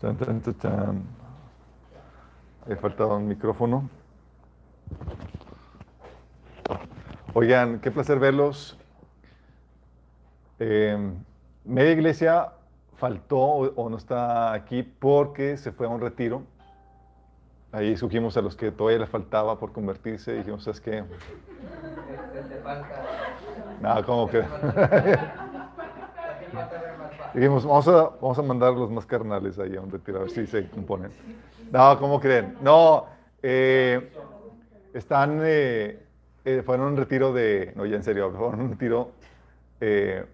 Tan, tan. He faltado un micrófono. Oigan, qué placer verlos. Eh, media iglesia faltó o, o no está aquí porque se fue a un retiro. Ahí escogimos a los que todavía les faltaba por convertirse y dijimos, ¿sabes qué? No, ¿cómo que? Dijimos, vamos a, vamos a mandar los más carnales ahí a un retiro, a ver si se componen. No, ¿cómo creen? No, eh, están, eh, eh, fueron un retiro de, no, ya en serio, fueron un retiro eh,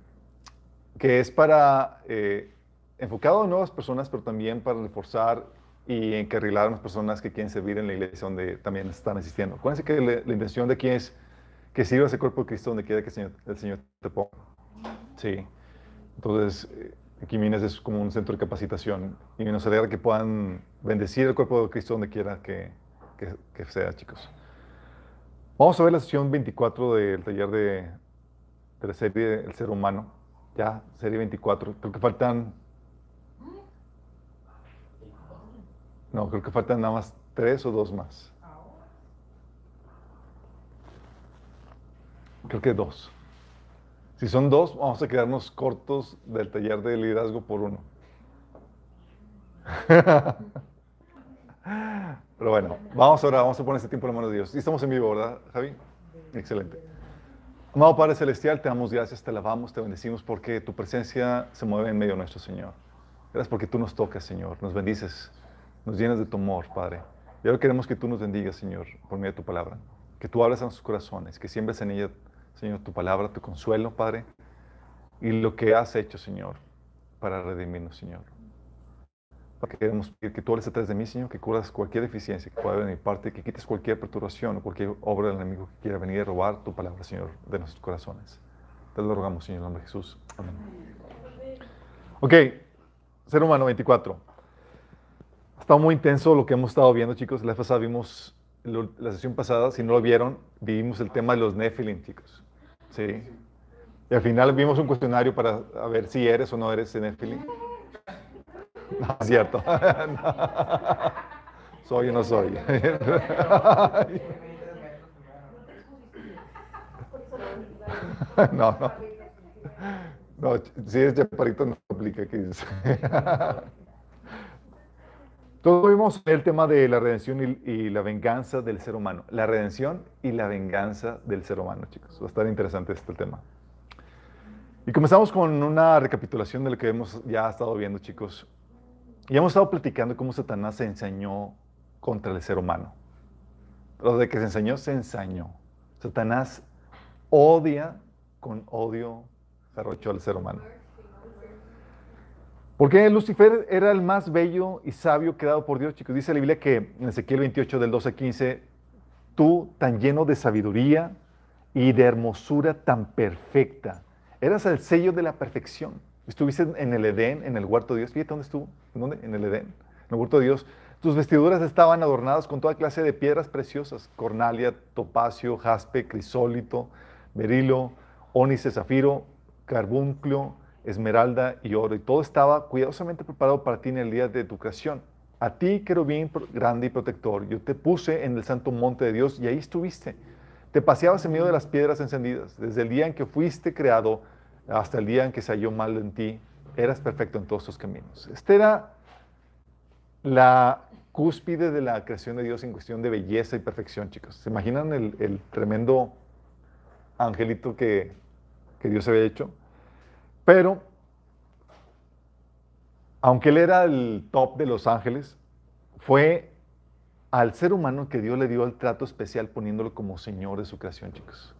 que es para, eh, enfocado a nuevas personas, pero también para reforzar y encarrilar a las personas que quieren servir en la iglesia donde también están asistiendo. Acuérdense que la, intención de aquí es que sirvas el cuerpo de Cristo donde quiera que el Señor, el Señor te ponga. Sí. Entonces, eh, aquí Minas es como un centro de capacitación y nos alegra que puedan bendecir el cuerpo de Cristo donde quiera que, que- que sea, chicos. Vamos a ver la sesión 24 del taller de, de la serie El Ser Humano. Ya, serie 24. Creo que faltan... No, creo que faltan nada más tres o dos más. Creo que dos. Si son dos, vamos a quedarnos cortos del taller de liderazgo por uno. Pero bueno, vamos ahora, vamos a poner este tiempo en la mano de Dios. Y estamos en vivo, ¿verdad, Javi? Excelente. Amado Padre Celestial, te damos gracias, te alabamos, te bendecimos porque tu presencia se mueve en medio nuestro Señor. Gracias porque tú nos tocas, Señor, nos bendices, nos llenas de tu amor, Padre. Y ahora queremos que tú nos bendigas, Señor, por medio de tu palabra. Que tú hables a nuestros corazones, que siembres en ella, Señor, tu palabra, tu consuelo, Padre. Y lo que has hecho, Señor, para redimirnos, Señor. Porque queremos pedir que tú hables atrás de mí, Señor, que curas cualquier deficiencia que pueda haber de parte, que quites cualquier perturbación o cualquier obra del enemigo que quiera venir a robar tu palabra, Señor, de nuestros corazones. Te lo rogamos, Señor, en el nombre de Jesús. Amén. Ok, ser humano 24. Ha muy intenso lo que hemos estado viendo, chicos. La vez pasada vimos, la sesión pasada, si no lo vieron, vimos el tema de los Nephilim, chicos. Sí. Y al final vimos un cuestionario para a ver si eres o no eres Nephilim. No, es cierto. No. Soy o no soy. No, no. No, si eres chaparrito no aplica aquí. dice. Todo vimos el tema de la redención y, la venganza del ser humano. La redención y la venganza del ser humano, chicos. Va a estar interesante este tema. Y comenzamos con una recapitulación de lo que hemos ya estado viendo, chicos. Y hemos estado platicando cómo Satanás se ensañó contra el ser humano. Lo de que se ensañó, se ensañó. Satanás odia con odio jarocho al ser humano. Porque Lucifer era el más bello y sabio creado por Dios, chicos. Dice la Biblia que en Ezequiel 28, del 12 al 15, tú tan lleno de sabiduría y de hermosura tan perfecta, eras el sello de la perfección. Estuviste en el Edén, en el huerto de Dios. Fíjate dónde estuvo. ¿En dónde? En el Edén, en el huerto de Dios. Tus vestiduras estaban adornadas con toda clase de piedras preciosas: cornalia, topacio, jaspe, crisólito, berilo, ónice, zafiro, carbunclo, esmeralda y oro. Y todo estaba cuidadosamente preparado para ti en el día de tu creación. A ti, querubín grande y protector, yo te puse en el santo monte de Dios y ahí estuviste. Te paseabas en medio de las piedras encendidas. Desde el día en que fuiste creado hasta el día en que se halló mal en ti, eras perfecto en todos tus caminos. Esta era la cúspide de la creación de Dios en cuestión de belleza y perfección, chicos. ¿Se imaginan el, el tremendo angelito que, que Dios había hecho? Pero, aunque él era el top de los ángeles, fue al ser humano que Dios le dio el trato especial poniéndolo como Señor de su creación, chicos.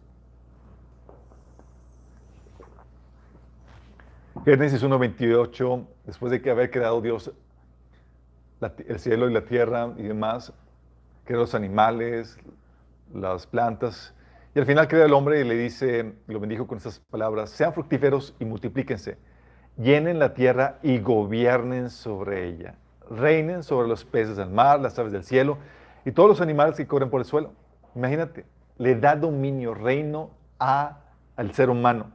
Génesis 1.28, después de que haber creado Dios el cielo y la tierra y demás, creó los animales, las plantas, y al final crea el hombre y le dice, lo bendijo con estas palabras, sean fructíferos y multiplíquense, llenen la tierra y gobiernen sobre ella, reinen sobre los peces del mar, las aves del cielo y todos los animales que corren por el suelo. Imagínate, le da dominio, reino a, al ser humano.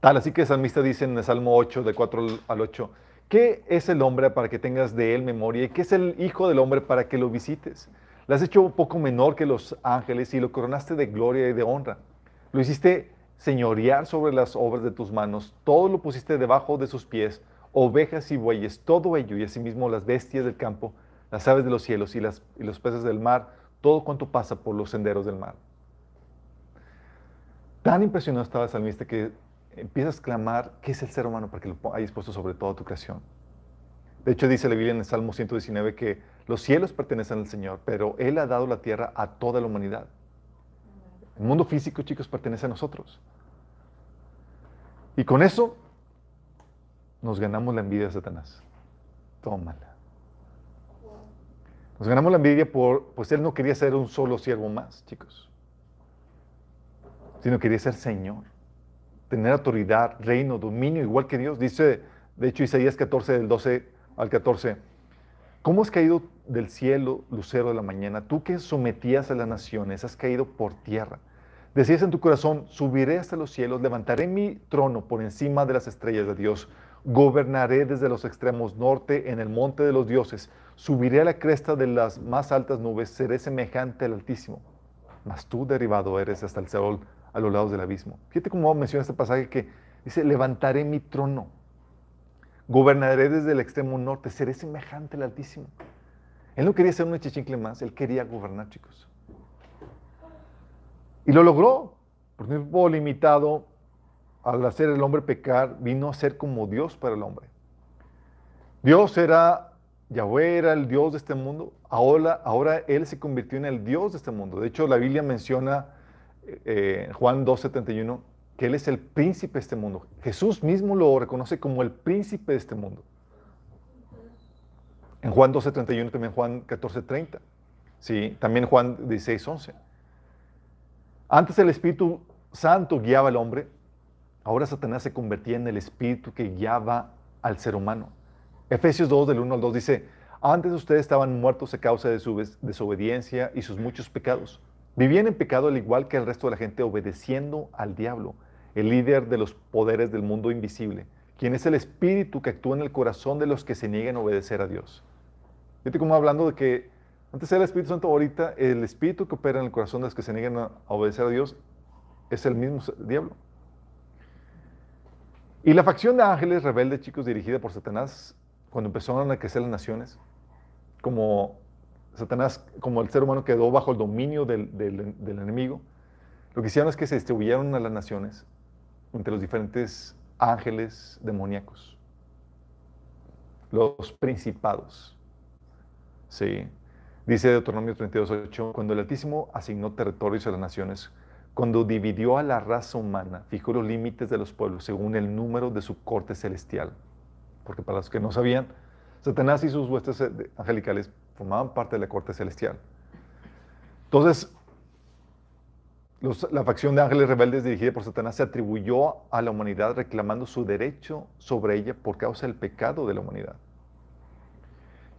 Tal, así que el salmista dice en el Salmo 8, de 4 al 8, ¿qué es el hombre para que tengas de él memoria? ¿Y qué es el hijo del hombre para que lo visites? Lo has hecho un poco menor que los ángeles y lo coronaste de gloria y de honra. Lo hiciste señorear sobre las obras de tus manos, todo lo pusiste debajo de sus pies, ovejas y bueyes, todo ello, y asimismo las bestias del campo, las aves de los cielos y, las, y los peces del mar, todo cuanto pasa por los senderos del mar. Tan impresionado estaba el salmista que empiezas a clamar, ¿qué es el ser humano para que lo hayas puesto sobre toda tu creación? De hecho, dice la Biblia en el Salmo 119 que los cielos pertenecen al Señor, pero Él ha dado la tierra a toda la humanidad. El mundo físico, chicos, pertenece a nosotros. Y con eso nos ganamos la envidia de Satanás. Tómala. Nos ganamos la envidia por, pues él no quería ser un solo siervo más, chicos, sino quería ser Señor, tener autoridad, reino, dominio, igual que Dios. Dice, de hecho, Isaías 14, del 12 al 14, ¿cómo has caído del cielo, lucero de la mañana? Tú que sometías a las naciones, has caído por tierra. Decías en tu corazón, subiré hasta los cielos, levantaré mi trono por encima de las estrellas de Dios, gobernaré desde los extremos norte en el monte de los dioses, subiré a la cresta de las más altas nubes, seré semejante al Altísimo. Mas tú derribado eres hasta el Seol, a los lados del abismo. Fíjate cómo menciona este pasaje que dice, levantaré mi trono, gobernaré desde el extremo norte, seré semejante al Altísimo. Él no quería ser un chichincle más, él quería gobernar, chicos. Y lo logró. Por tiempo limitado, al hacer el hombre pecar, vino a ser como Dios para el hombre. Dios era, Yahweh era el Dios de este mundo. Ahora, ahora Él se convirtió en el Dios de este mundo. De hecho, la Biblia menciona eh, Juan 2.71 que Él es el príncipe de este mundo. Jesús mismo lo reconoce como el príncipe de este mundo. En Juan 12.31, también Juan 14.30. Sí, también Juan 16.11. Antes el Espíritu Santo guiaba al hombre, ahora Satanás se convertía en el Espíritu que guiaba al ser humano. Efesios 2 del 1 al 2 dice, antes ustedes estaban muertos a causa de su desobediencia y sus muchos pecados. Vivían en pecado al igual que el resto de la gente obedeciendo al diablo, el líder de los poderes del mundo invisible, quien es el espíritu que actúa en el corazón de los que se niegan a obedecer a Dios. Fíjate como hablando de que antes era el Espíritu Santo, ahorita el Espíritu que opera en el corazón de los que se niegan a obedecer a Dios es el mismo diablo. Y la facción de ángeles rebeldes, chicos, dirigida por Satanás, cuando empezaron a crecer las naciones, como Satanás, como el ser humano quedó bajo el dominio del, enemigo, lo que hicieron es que se distribuyeron a las naciones entre los diferentes ángeles demoníacos, los principados. Sí. Dice Deuteronomio 32.8, cuando el Altísimo asignó territorios a las naciones, cuando dividió a la raza humana, fijó los límites de los pueblos según el número de su corte celestial. Porque para los que no sabían, Satanás y sus huestes eh, angelicales formaban parte de la corte celestial. Entonces, la facción de ángeles rebeldes dirigida por Satanás se atribuyó a la humanidad reclamando su derecho sobre ella por causa del pecado de la humanidad.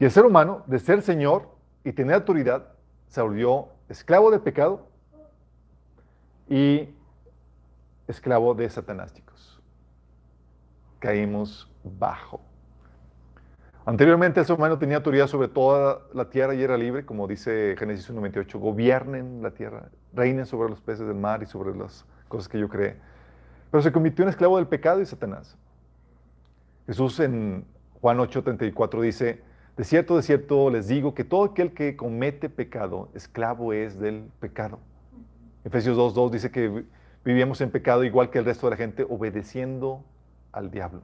Y el ser humano, de ser Señor, y tener autoridad, se volvió esclavo del pecado y esclavo de Satanás, chicos. Caímos bajo. Anteriormente el ser humano tenía autoridad sobre toda la tierra y era libre, como dice Génesis 1.28, gobiernen la tierra, reinen sobre los peces del mar y sobre las cosas que yo creé. Pero se convirtió en esclavo del pecado y Satanás. Jesús en Juan 8.34 dice, de cierto, de cierto les digo que todo aquel que comete pecado, esclavo es del pecado. Efesios 2.2 dice que vivíamos en pecado igual que el resto de la gente, obedeciendo al diablo.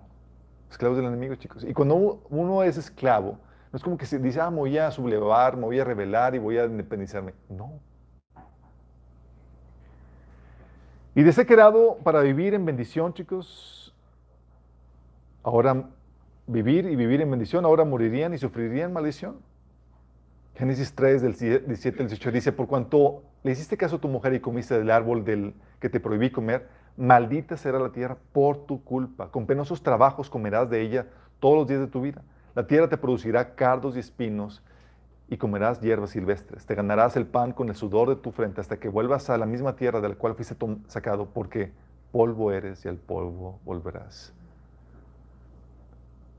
Esclavos del enemigo, chicos. Y cuando uno es esclavo, no es como que se dice, ah, me voy a sublevar, me voy a rebelar y voy a independizarme. No. Y de ser creado para vivir en bendición, chicos, ahora vivir y vivir en bendición, ahora morirían y sufrirían maldición. Génesis 3, del 17 al 18 dice, por cuanto le hiciste caso a tu mujer y comiste del árbol del que te prohibí comer, maldita será la tierra por tu culpa. Con penosos trabajos comerás de ella todos los días de tu vida. La tierra te producirá cardos y espinos y comerás hierbas silvestres. Te ganarás el pan con el sudor de tu frente hasta que vuelvas a la misma tierra de la cual fuiste sacado, porque polvo eres y al polvo volverás.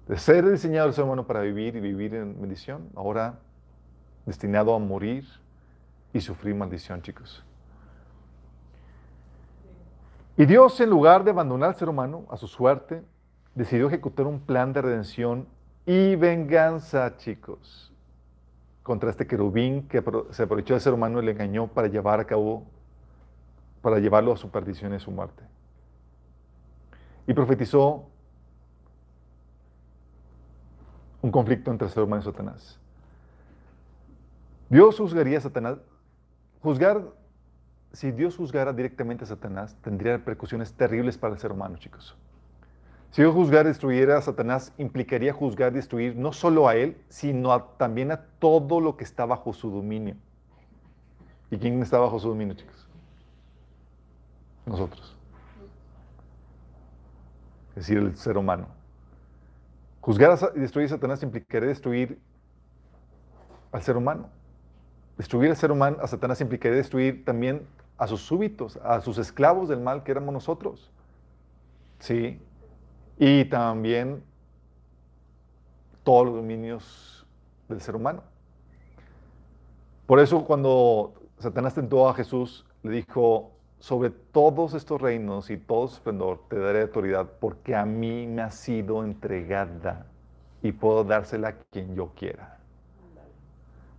De ser diseñado el ser humano para vivir y vivir en bendición, ahora destinado a morir y sufrir maldición, chicos. Y Dios, en lugar de abandonar al ser humano a su suerte, decidió ejecutar un plan de redención y venganza, chicos, contra este querubín que se aprovechó del ser humano y le engañó para llevar a cabo, para llevarlo a su perdición y a su muerte. Y profetizó un conflicto entre el ser humano y Satanás. Dios juzgaría a Satanás. Juzgar, si Dios juzgara directamente a Satanás, tendría repercusiones terribles para el ser humano, chicos. Si Dios juzgar y destruyera a Satanás, implicaría juzgar y destruir no solo a él, sino también a todo lo que está bajo su dominio. ¿Y quién está bajo su dominio, chicos? Nosotros. Es decir, el ser humano. Juzgar y destruir a Satanás implicaría destruir al ser humano. Destruir al ser humano, a Satanás implicaría destruir también a sus súbitos, a sus esclavos del mal que éramos nosotros. Sí. Y también todos los dominios del ser humano. Por eso cuando Satanás tentó a Jesús, le dijo, sobre todos estos reinos y todo su esplendor te daré autoridad porque a mí me ha sido entregada y puedo dársela a quien yo quiera.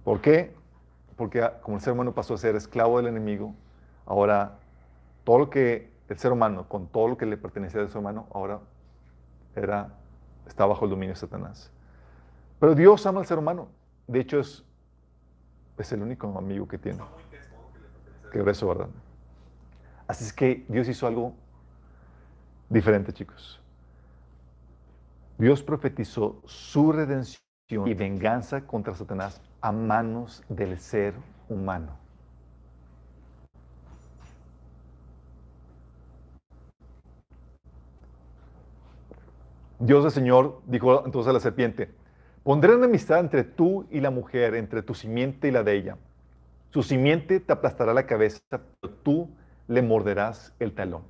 ¿Por qué? Porque como el ser humano pasó a ser esclavo del enemigo, ahora todo lo que el ser humano, con todo lo que le pertenecía al ser humano, ahora era, está bajo el dominio de Satanás. Pero Dios ama al ser humano. De hecho, es, es el único amigo que tiene. Que eso, ¿verdad? Así es que Dios hizo algo diferente, chicos. Dios profetizó su redención y venganza contra Satanás a manos del ser humano. Dios el Señor dijo entonces a la serpiente, pondré enemistad entre tú y la mujer, entre tu simiente y la de ella. Su simiente te aplastará la cabeza, pero tú le morderás el talón.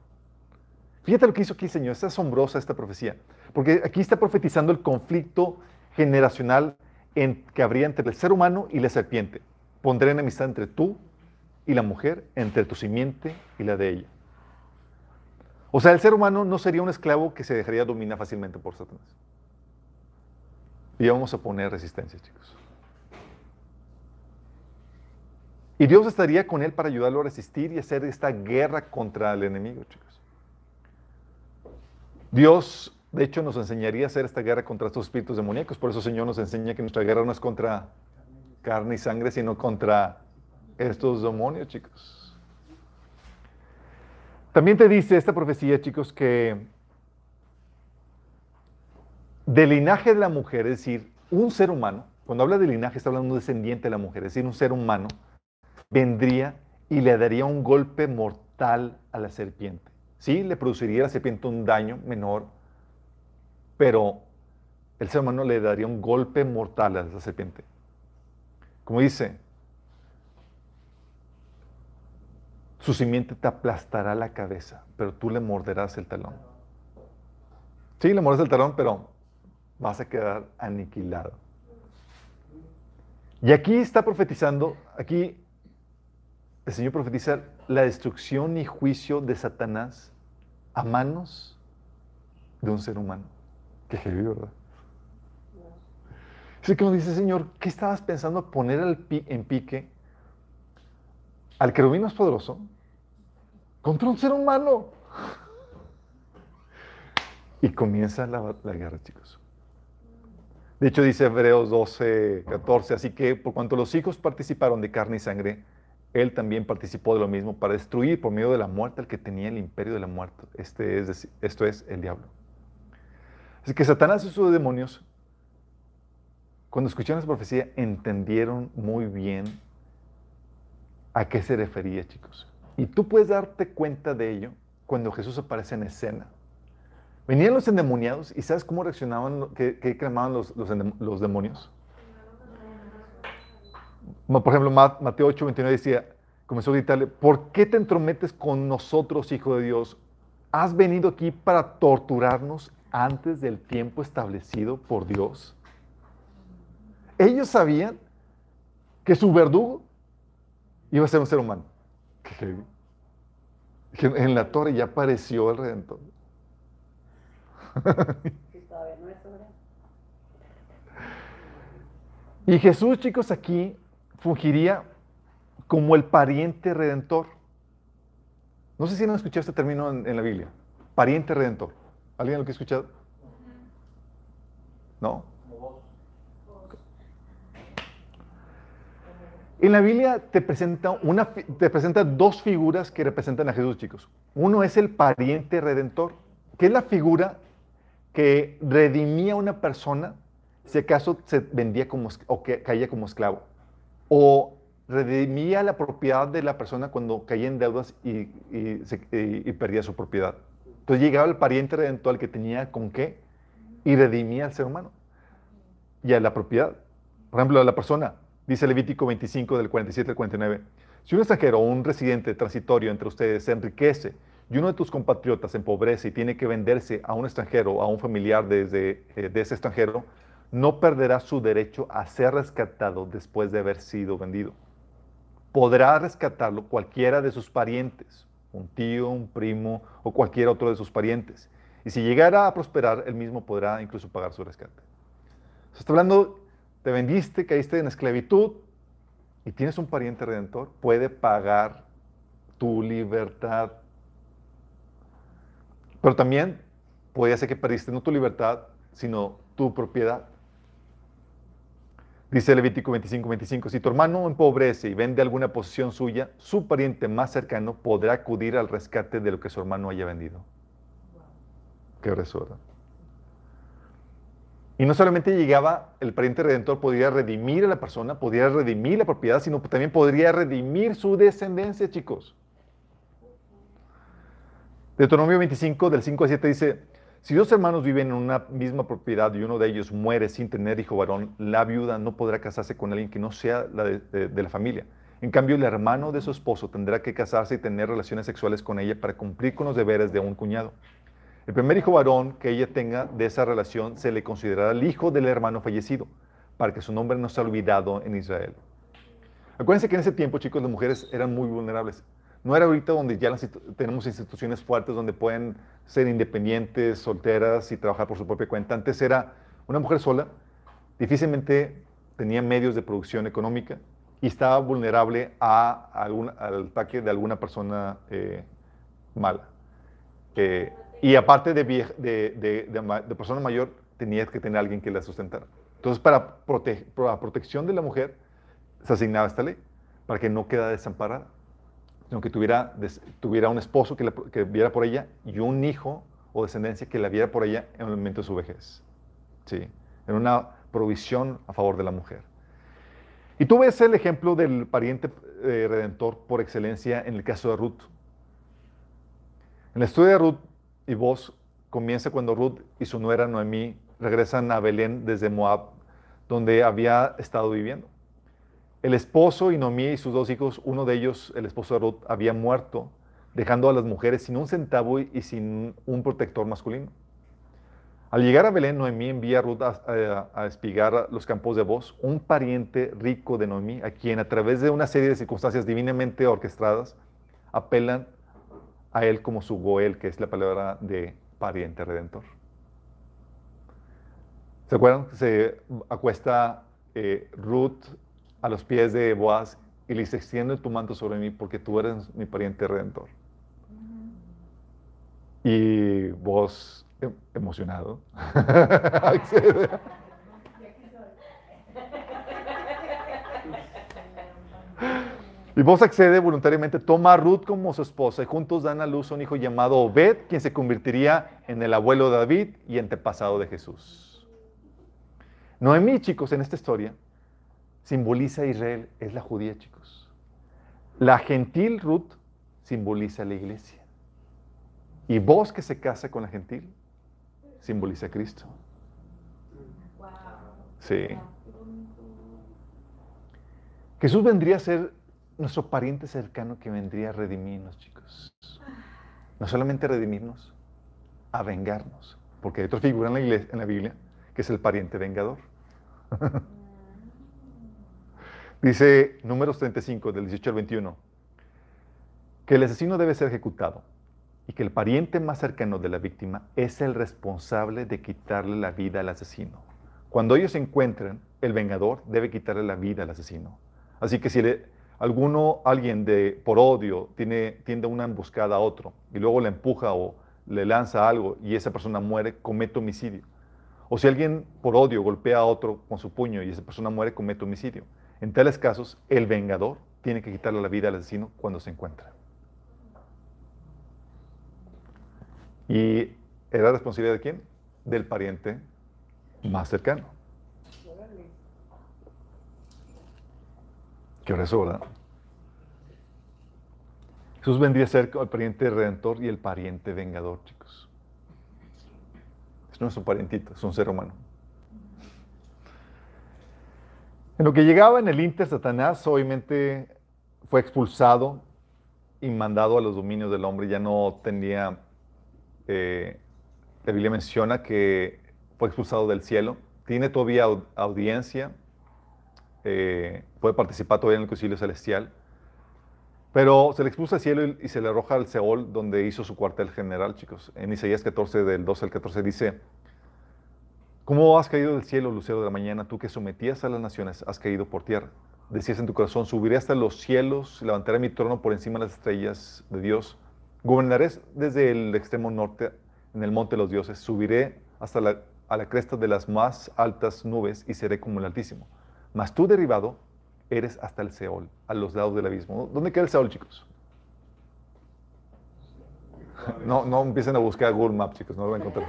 Fíjate lo que hizo aquí el Señor, es asombrosa esta profecía, porque aquí está profetizando el conflicto generacional en, que habría entre el ser humano y la serpiente. Pondré enemistad entre tú y la mujer, entre tu simiente y la de ella. O sea, el ser humano no sería un esclavo que se dejaría dominar fácilmente por Satanás. Y vamos a poner resistencia, chicos. Y Dios estaría con él para ayudarlo a resistir y hacer esta guerra contra el enemigo, chicos. Dios, de hecho, nos enseñaría a hacer esta guerra contra estos espíritus demoníacos. Por eso el Señor nos enseña que nuestra guerra no es contra carne y sangre, sino contra estos demonios, chicos. También te dice esta profecía, chicos, que del linaje de la mujer, es decir, un ser humano, cuando habla de linaje está hablando de un descendiente de la mujer, es decir, un ser humano, vendría y le daría un golpe mortal a la serpiente. Sí, le produciría a la serpiente un daño menor, pero el ser humano le daría un golpe mortal a la serpiente. Como dice, Su simiente te aplastará la cabeza, pero tú le morderás el talón. Sí, le mordes el talón, pero vas a quedar aniquilado. Y aquí está profetizando, aquí el Señor profetiza la destrucción y juicio de Satanás a manos de un ser humano. Qué heavy, ¿verdad? Así que nos dice, Señor, ¿qué estabas pensando poner en pique al querubín más poderoso contra un ser humano. Y comienza la, guerra, chicos. De hecho, dice Hebreos 12, 14, así que por cuanto los hijos participaron de carne y sangre, él también participó de lo mismo para destruir por medio de la muerte al que tenía el imperio de la muerte. Este es esto es el diablo. Así que Satanás y sus demonios, cuando escucharon esa profecía, entendieron muy bien ¿A qué se refería, chicos? Y tú puedes darte cuenta de ello cuando Jesús aparece en escena. Venían los endemoniados y ¿sabes cómo reaccionaban, qué, clamaban los, los, demonios? Por ejemplo, Mateo 8, 29 decía, comenzó a gritarle, ¿por qué te entrometes con nosotros, Hijo de Dios? ¿has venido aquí para torturarnos antes del tiempo establecido por Dios? Ellos sabían que su verdugo iba a ser un ser humano. En la torre ya apareció el Redentor. Y Jesús, chicos, aquí fungiría como el pariente redentor. No sé si han escuchado este término en, la Biblia. Pariente redentor. ¿Alguien lo que ha escuchado? ¿No? En la Biblia te presenta, una, te presenta dos figuras que representan a Jesús, chicos. Uno es el pariente redentor, que es la figura que redimía a una persona si acaso se vendía como, o que caía como esclavo. O redimía la propiedad de la persona cuando caía en deudas y, perdía su propiedad. Entonces llegaba el pariente redentor que tenía con qué y redimía al ser humano y a la propiedad. Por ejemplo, a la persona, dice Levítico 25 del 47 al 49, si un extranjero o un residente transitorio entre ustedes se enriquece y uno de tus compatriotas empobrece y tiene que venderse a un extranjero o a un familiar desde, eh, de ese extranjero, no perderá su derecho a ser rescatado después de haber sido vendido. Podrá rescatarlo cualquiera de sus parientes, un tío, un primo o cualquier otro de sus parientes. Y si llegara a prosperar, él mismo podrá incluso pagar su rescate. Se está hablando, te vendiste, caíste en esclavitud y tienes un pariente redentor, puede pagar tu libertad. Pero también puede ser que perdiste no tu libertad, sino tu propiedad. Dice Levítico 25, 25, si tu hermano empobrece y vende alguna posesión suya, su pariente más cercano podrá acudir al rescate de lo que su hermano haya vendido. Qué resuelta. Y no solamente llegaba el pariente redentor, podría redimir a la persona, podría redimir la propiedad, sino también podría redimir su descendencia, chicos. Deuteronomio 25, del 5 al 7 dice, si dos hermanos viven en una misma propiedad y uno de ellos muere sin tener hijo varón, la viuda no podrá casarse con alguien que no sea la de, la familia. En cambio, el hermano de su esposo tendrá que casarse y tener relaciones sexuales con ella para cumplir con los deberes de un cuñado. El primer hijo varón que ella tenga de esa relación se le considerará el hijo del hermano fallecido, para que su nombre no sea olvidado en Israel. Acuérdense que en ese tiempo, chicos, las mujeres eran muy vulnerables. No era ahorita donde ya tenemos instituciones fuertes donde pueden ser independientes, solteras y trabajar por su propia cuenta. Antes era una mujer sola, difícilmente tenía medios de producción económica y estaba vulnerable a al ataque de alguna persona eh, mala. Y aparte de, de, persona mayor, tenía que tener alguien que la sustentara. Entonces, para, para protección de la mujer, se asignaba esta ley, para que no quedara desamparada sino que tuviera, tuviera un esposo que, que, viera por ella y un hijo o descendencia que la viera por ella en el momento de su vejez. ¿Sí? En una provisión a favor de la mujer. Y tú ves el ejemplo del pariente eh, redentor por excelencia en el caso de Ruth. En la historia de Ruth y vos comienza cuando Ruth y su nuera Noemí regresan a Belén desde Moab, donde había estado viviendo. El esposo y Noemí y sus dos hijos, uno de ellos, el esposo de Ruth, había muerto, dejando a las mujeres sin un centavo y sin un protector masculino. Al llegar a Belén, Noemí envía a Ruth a, espigar los campos de voz, un pariente rico de Noemí, a quien a través de una serie de circunstancias divinamente orquestadas, apelan a él como su Goel, que es la palabra de pariente redentor. ¿Se acuerdan? Se acuesta eh, Ruth a los pies de Boaz y le dice, extiende tu manto sobre mí porque tú eres mi pariente redentor. Y vos, em, emocionado, accede. Y vos accede voluntariamente, toma a Ruth como su esposa y juntos dan a luz a un hijo llamado Obed, quien se convertiría en el abuelo de David y antepasado de Jesús. Noemí, chicos, en esta historia, simboliza a Israel, es la judía, chicos. La gentil Ruth simboliza a la iglesia. Y vos que se casa con la gentil, simboliza a Cristo. Sí. Jesús vendría a ser nuestro pariente cercano que vendría a redimirnos, chicos. no solamente a redimirnos, a vengarnos. Porque hay otra figura en la, iglesia, en la Biblia que es el pariente vengador. Dice Números 35, del 18 al 21, que el asesino debe ser ejecutado y que el pariente más cercano de la víctima es el responsable de quitarle la vida al asesino. Cuando ellos se encuentren, el vengador debe quitarle la vida al asesino. Así que si alguno, alguien de, por odio tiene, tiende una emboscada a otro y luego le empuja o le lanza algo y esa persona muere, comete homicidio. O si alguien por odio golpea a otro con su puño y esa persona muere, comete homicidio. En tales casos, el vengador tiene que quitarle la vida al asesino cuando se encuentra. ¿Y era responsabilidad de quién? Del pariente más cercano. Qué hora ¿verdad? Jesús vendría a ser el pariente redentor y el pariente vengador, chicos. Es nuestro parientito, es un ser humano. En lo que llegaba en el Inter, Satanás obviamente fue expulsado y mandado a los dominios del hombre. Ya no tenía, eh, la Biblia menciona que fue expulsado del cielo. Tiene todavía audiencia, eh, puede participar todavía en el concilio celestial. Pero se le expulsa al cielo y, se le arroja al Seol, donde hizo su cuartel general, chicos. En Isaías 14, del 12 al 14, dice, ¿Cómo has caído del cielo, lucero de la mañana, tú que sometías a las naciones, has caído por tierra? Decías en tu corazón, subiré hasta los cielos, levantaré mi trono por encima de las estrellas de Dios. Gobernaré desde el extremo norte en el monte de los dioses, subiré hasta la, a la cresta de las más altas nubes y seré como el Altísimo. Mas tú derribado eres hasta el Seol, a los lados del abismo. ¿Dónde queda el Seol, chicos? No, no empiecen a buscar Google Maps, chicos, no lo van a encontrar.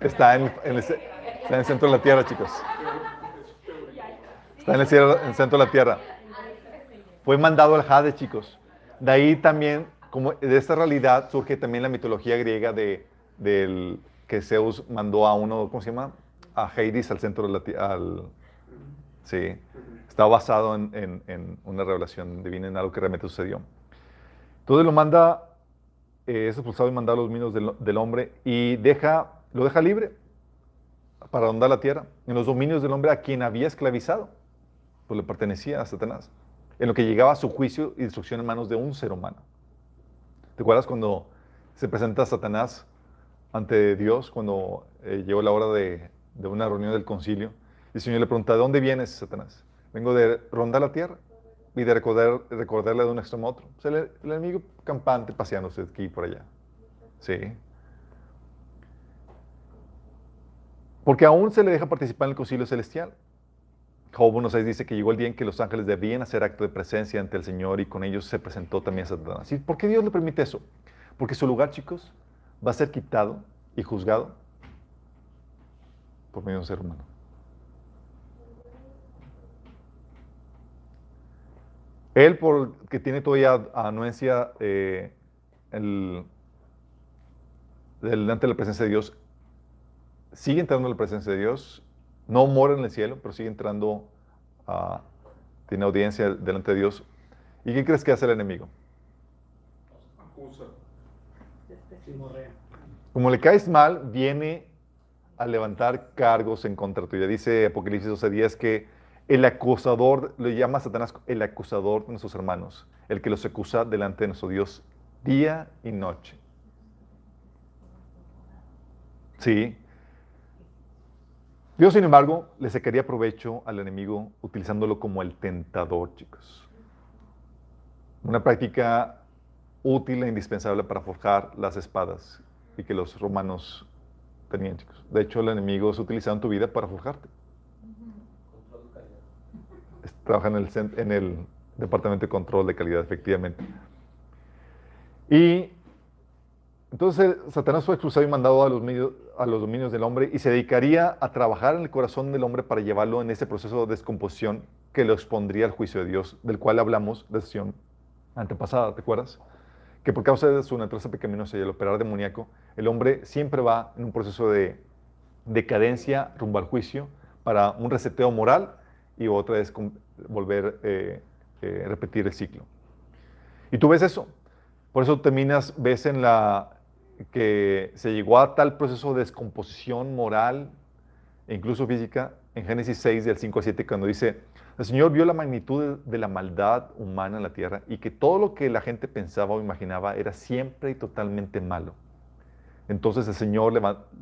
Está en, el, está en el centro de la tierra, chicos. Está en el, centro de la tierra. Fue mandado al Jade, chicos. De ahí también, como de esta realidad, surge también la mitología griega de, del que Zeus mandó a uno, ¿cómo se llama? A Hades al centro de la tierra Sí, está basado en, una revelación divina, en algo que realmente sucedió. Entonces lo manda, eh, es expulsado y mandado a los dominios del, hombre y deja, lo deja libre para rondar la tierra, en los dominios del hombre a quien había esclavizado, pues le pertenecía a Satanás, en lo que llegaba a su juicio y destrucción en manos de un ser humano. ¿Te acuerdas cuando se presenta Satanás ante Dios, cuando eh, llegó la hora de, de una reunión del concilio? Y el Señor le pregunta, ¿de dónde vienes, Satanás? Vengo de rondar la tierra y de recordar, recordarle de un extremo a otro. O sea, el, enemigo campante paseándose aquí y por allá. Sí. Porque aún se le deja participar en el concilio celestial. Job 1.6 dice que llegó el día en que los ángeles debían hacer acto de presencia ante el Señor y con ellos se presentó también Satanás. ¿Y por qué Dios le permite eso? Porque su lugar, chicos, va a ser quitado y juzgado por medio de un ser humano. Él, porque tiene todavía anuencia eh, delante de la presencia de Dios, sigue entrando en la presencia de Dios, no mora en el cielo, pero sigue entrando, a, tiene audiencia delante de Dios. ¿Y qué crees que hace el enemigo? Acusa. Como le caes mal, viene a levantar cargos en contra tuya. Dice Apocalipsis 12 días que el acusador, le llama Satanás el acusador de nuestros hermanos, el que los acusa delante de nuestro Dios día y noche. Sí. Dios, sin embargo, le sacaría provecho al enemigo utilizándolo como el tentador, chicos. Una práctica útil e indispensable para forjar las espadas y que los romanos tenían, chicos. De hecho, el enemigo se utilizado en tu vida para forjarte trabaja en el, en el Departamento de Control de Calidad, efectivamente. Y entonces Satanás fue expulsado y mandado a los, a los dominios del hombre y se dedicaría a trabajar en el corazón del hombre para llevarlo en ese proceso de descomposición que lo expondría al juicio de Dios, del cual hablamos la sesión antepasada, ¿te acuerdas? Que por causa de su naturaleza pecaminosa y el operar demoníaco, El hombre siempre va en un proceso de decadencia rumbo al juicio para un reseteo moral y otra es volver a eh, eh, repetir el ciclo. Y tú ves eso. Por eso terminas, ves en la que se llegó a tal proceso de descomposición moral e incluso física en Génesis 6 del 5 al 7 cuando dice, el Señor vio la magnitud de la maldad humana en la tierra y que todo lo que la gente pensaba o imaginaba era siempre y totalmente malo. Entonces el Señor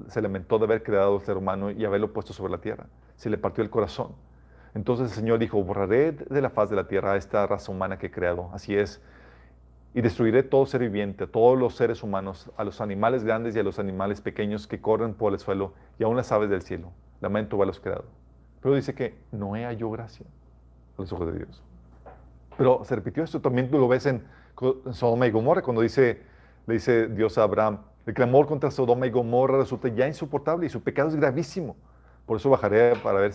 se lamentó de haber creado al ser humano y haberlo puesto sobre la tierra. Se le partió el corazón. Entonces el Señor dijo, borraré de la faz de la tierra a esta raza humana que he creado. Así es. Y destruiré todo ser viviente, a todos los seres humanos, a los animales grandes y a los animales pequeños que corren por el suelo y aún las aves del cielo. Lamento a los creados. Pero dice que Noé halló gracia a los ojos de Dios. Pero se repitió esto. También tú lo ves en Sodoma y Gomorra cuando dice, le dice Dios a Abraham, el clamor contra Sodoma y Gomorra resulta ya insoportable y su pecado es gravísimo. Por eso bajaré para ver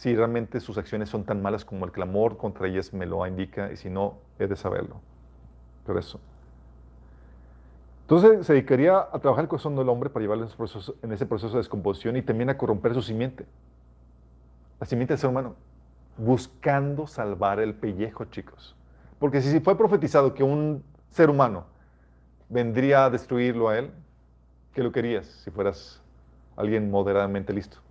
si realmente sus acciones son tan malas como el clamor contra ellas me lo indica y si no, he de saberlo. Por eso. Entonces se dedicaría a trabajar el corazón del hombre para llevarlo en ese proceso de descomposición y también a corromper su simiente. La simiente del ser humano. Buscando salvar el pellejo, chicos. Porque si fue profetizado que un ser humano vendría a destruirlo a él, ¿qué lo querías si fueras alguien moderadamente listo?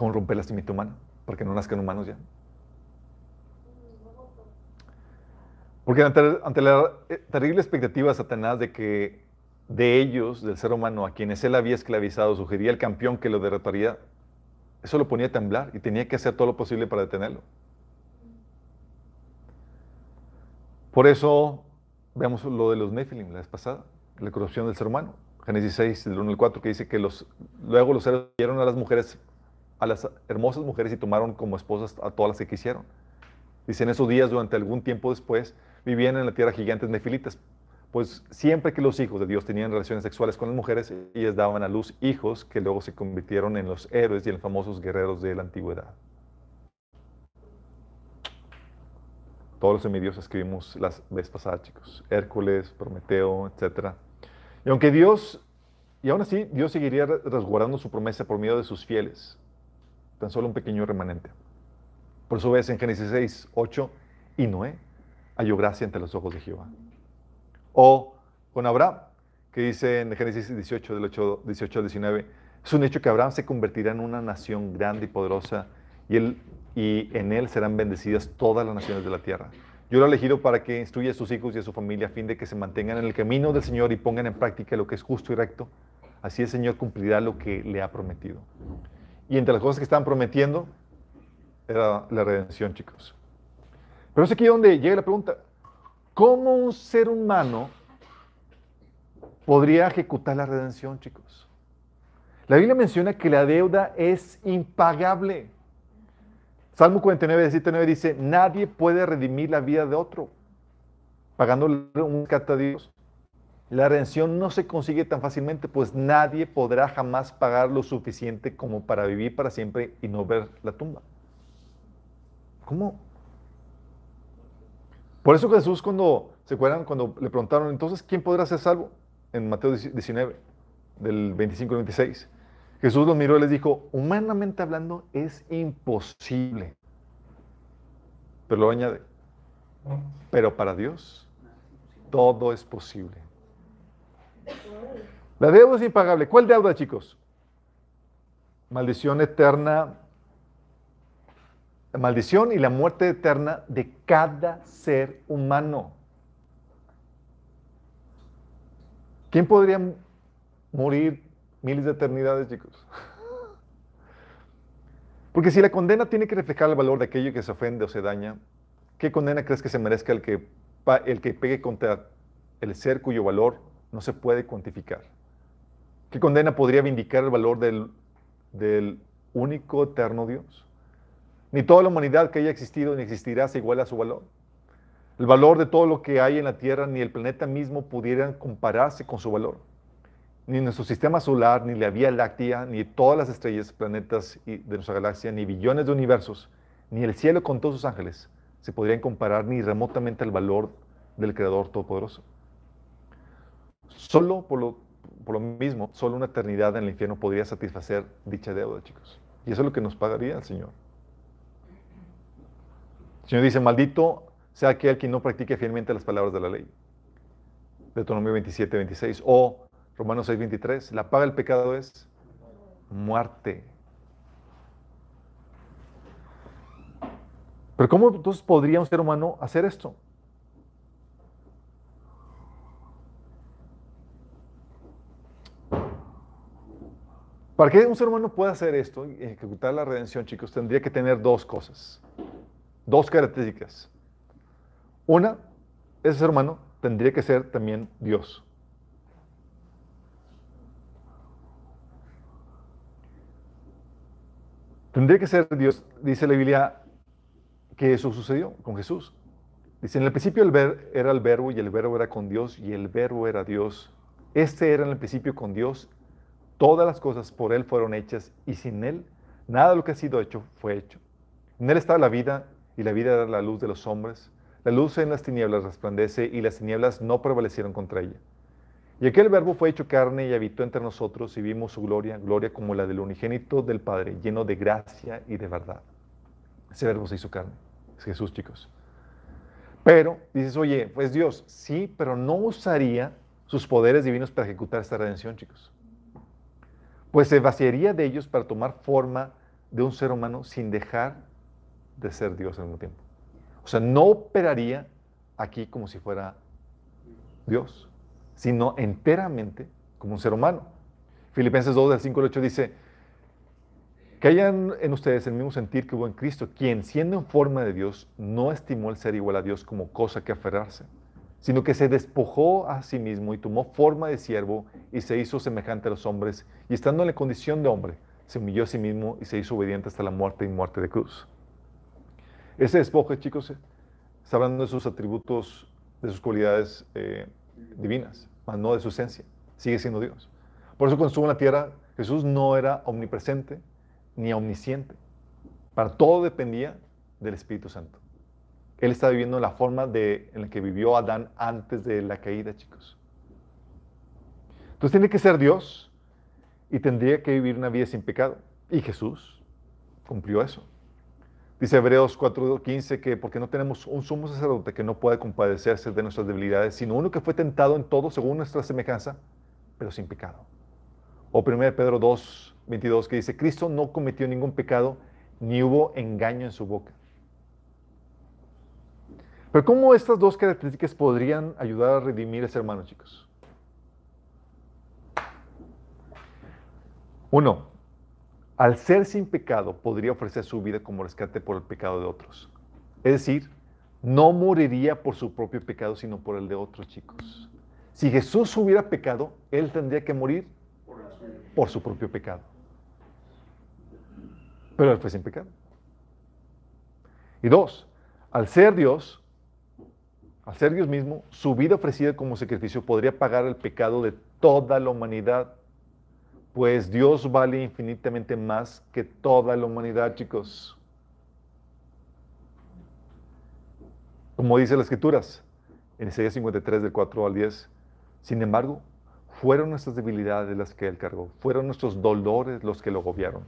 ¿Cómo romper la simiente humana? Para que no nazcan humanos ya. Porque ante, la eh, terrible expectativa de Satanás de que de ellos, del ser humano, a quienes él había esclavizado, sugería el campeón que lo derrotaría, eso lo ponía a temblar y tenía que hacer todo lo posible para detenerlo. Por eso veamos lo de los Nephilim la vez pasada, la corrupción del ser humano. Génesis 6, del 1 al 4, que dice que los, luego los seres dieron a las mujeres, a las hermosas mujeres y tomaron como esposas a todas las que quisieron. Dice, en esos días, durante algún tiempo después, vivían en la tierra gigantes nefilitas, pues siempre que los hijos de Dios tenían relaciones sexuales con las mujeres, ellas daban a luz hijos que luego se convirtieron en los héroes y en famosos guerreros de la antigüedad. Todos los semidioses vimos las veces pasadas, chicos. Hércules, Prometeo, etc. Y aunque Dios, y aún así, Dios seguiría resguardando su promesa por medio de sus fieles. Tan solo un pequeño remanente. Por eso ves en Génesis 6, 8, y Noé halló gracia ante los ojos de Jehová. O con Abraham, que dice en Génesis 18, del 8, 18 al 19, es un hecho que Abraham se convertirá en una nación grande y poderosa, y él y en él serán bendecidas todas las naciones de la tierra. Yo lo he elegido para que instruya a sus hijos y a su familia a fin de que se mantengan en el camino del Señor y pongan en práctica lo que es justo y recto. Así el Señor cumplirá lo que le ha prometido. Y entre las cosas que estaban prometiendo era la redención, chicos. Pero es aquí donde llega la pregunta, ¿cómo un ser humano podría ejecutar la redención, chicos? La Biblia menciona que la deuda es impagable. Salmo 49, 19 dice, nadie puede redimir la vida de otro pagando un rescate a Dios. La redención no se consigue tan fácilmente, pues nadie podrá jamás pagar lo suficiente como para vivir para siempre y no ver la tumba. ¿Cómo? Por eso Jesús cuando, ¿se acuerdan? Cuando le preguntaron, entonces, ¿quién podrá ser salvo? En Mateo 19, del 25 al 26. Jesús los miró y les dijo, humanamente hablando es imposible. Pero lo añade, pero para Dios todo es posible. La deuda es impagable. ¿Cuál deuda, chicos? Maldición eterna. La maldición y la muerte eterna de cada ser humano. ¿Quién podría morir miles de eternidades, chicos. Porque si la condena tiene que reflejar el valor de aquello que se ofende o se daña, ¿qué condena crees que se merezca el que, el que pegue contra el ser cuyo valor no se puede cuantificar? ¿Qué condena podría vindicar el valor del, único eterno Dios? Ni toda la humanidad que haya existido ni existirá se iguala a su valor. El valor de todo lo que hay en la Tierra ni el planeta mismo pudieran compararse con su valor ni nuestro sistema solar, ni la Vía Láctea, ni todas las estrellas, planetas de nuestra galaxia, ni billones de universos, ni el cielo con todos sus ángeles, se podrían comparar ni remotamente al valor del Creador Todopoderoso. Solo por lo, por lo mismo, solo una eternidad en el infierno podría satisfacer dicha deuda, chicos. Y eso es lo que nos pagaría el Señor. El Señor dice, maldito sea aquel que no practique fielmente las palabras de la ley. Deuteronomio 27, 26. O Romanos 6, 23. La paga del pecado es muerte. Pero ¿cómo entonces podría un ser humano hacer esto? Para que un ser humano pueda hacer esto y ejecutar la redención, chicos, tendría que tener dos cosas, dos características. Una, ese ser humano tendría que ser también Dios. Tendría que ser Dios, dice la Biblia, que eso sucedió con Jesús. Dice, en el principio el ver, era el verbo y el verbo era con Dios y el verbo era Dios. Este era en el principio con Dios. Todas las cosas por Él fueron hechas y sin Él nada de lo que ha sido hecho fue hecho. En Él estaba la vida y la vida era la luz de los hombres. La luz en las tinieblas resplandece y las tinieblas no prevalecieron contra ella. Y aquel verbo fue hecho carne y habitó entre nosotros y vimos su gloria, gloria como la del unigénito del Padre, lleno de gracia y de verdad. Ese verbo se hizo carne. Es Jesús, chicos. Pero dices, oye, pues Dios, sí, pero no usaría sus poderes divinos para ejecutar esta redención, chicos. Pues se vaciaría de ellos para tomar forma de un ser humano sin dejar de ser Dios al mismo tiempo. O sea, no operaría aquí como si fuera Dios, sino enteramente como un ser humano. Filipenses 2, del 5 al 8 dice, que hayan en ustedes el mismo sentir que hubo en Cristo, quien siendo en forma de Dios no estimó el ser igual a Dios como cosa que aferrarse, sino que se despojó a sí mismo y tomó forma de siervo y se hizo semejante a los hombres, y estando en la condición de hombre, se humilló a sí mismo y se hizo obediente hasta la muerte y muerte de cruz. Ese despojo, chicos, está hablando de sus atributos, de sus cualidades eh, divinas, mas no de su esencia. Sigue siendo Dios. Por eso cuando estuvo en la tierra, Jesús no era omnipresente ni omnisciente. Para todo dependía del Espíritu Santo. Él está viviendo en la forma de, en la que vivió Adán antes de la caída, chicos. Entonces tiene que ser Dios y tendría que vivir una vida sin pecado. Y Jesús cumplió eso. Dice Hebreos 4:15 que porque no tenemos un sumo sacerdote que no puede compadecerse de nuestras debilidades, sino uno que fue tentado en todo según nuestra semejanza, pero sin pecado. O 1 Pedro 2:22 que dice, Cristo no cometió ningún pecado, ni hubo engaño en su boca. Pero ¿cómo estas dos características podrían ayudar a redimir a ese hermano, chicos? Uno, al ser sin pecado, podría ofrecer su vida como rescate por el pecado de otros. Es decir, no moriría por su propio pecado, sino por el de otros chicos. Si Jesús hubiera pecado, Él tendría que morir por su propio pecado. Pero Él fue sin pecado. Y dos, al ser Dios, al ser Dios mismo, su vida ofrecida como sacrificio podría pagar el pecado de toda la humanidad pues Dios vale infinitamente más que toda la humanidad, chicos. Como dice las Escrituras, en Isaías 53, del 4 al 10, sin embargo, fueron nuestras debilidades las que Él cargó, fueron nuestros dolores los que lo gobiaron.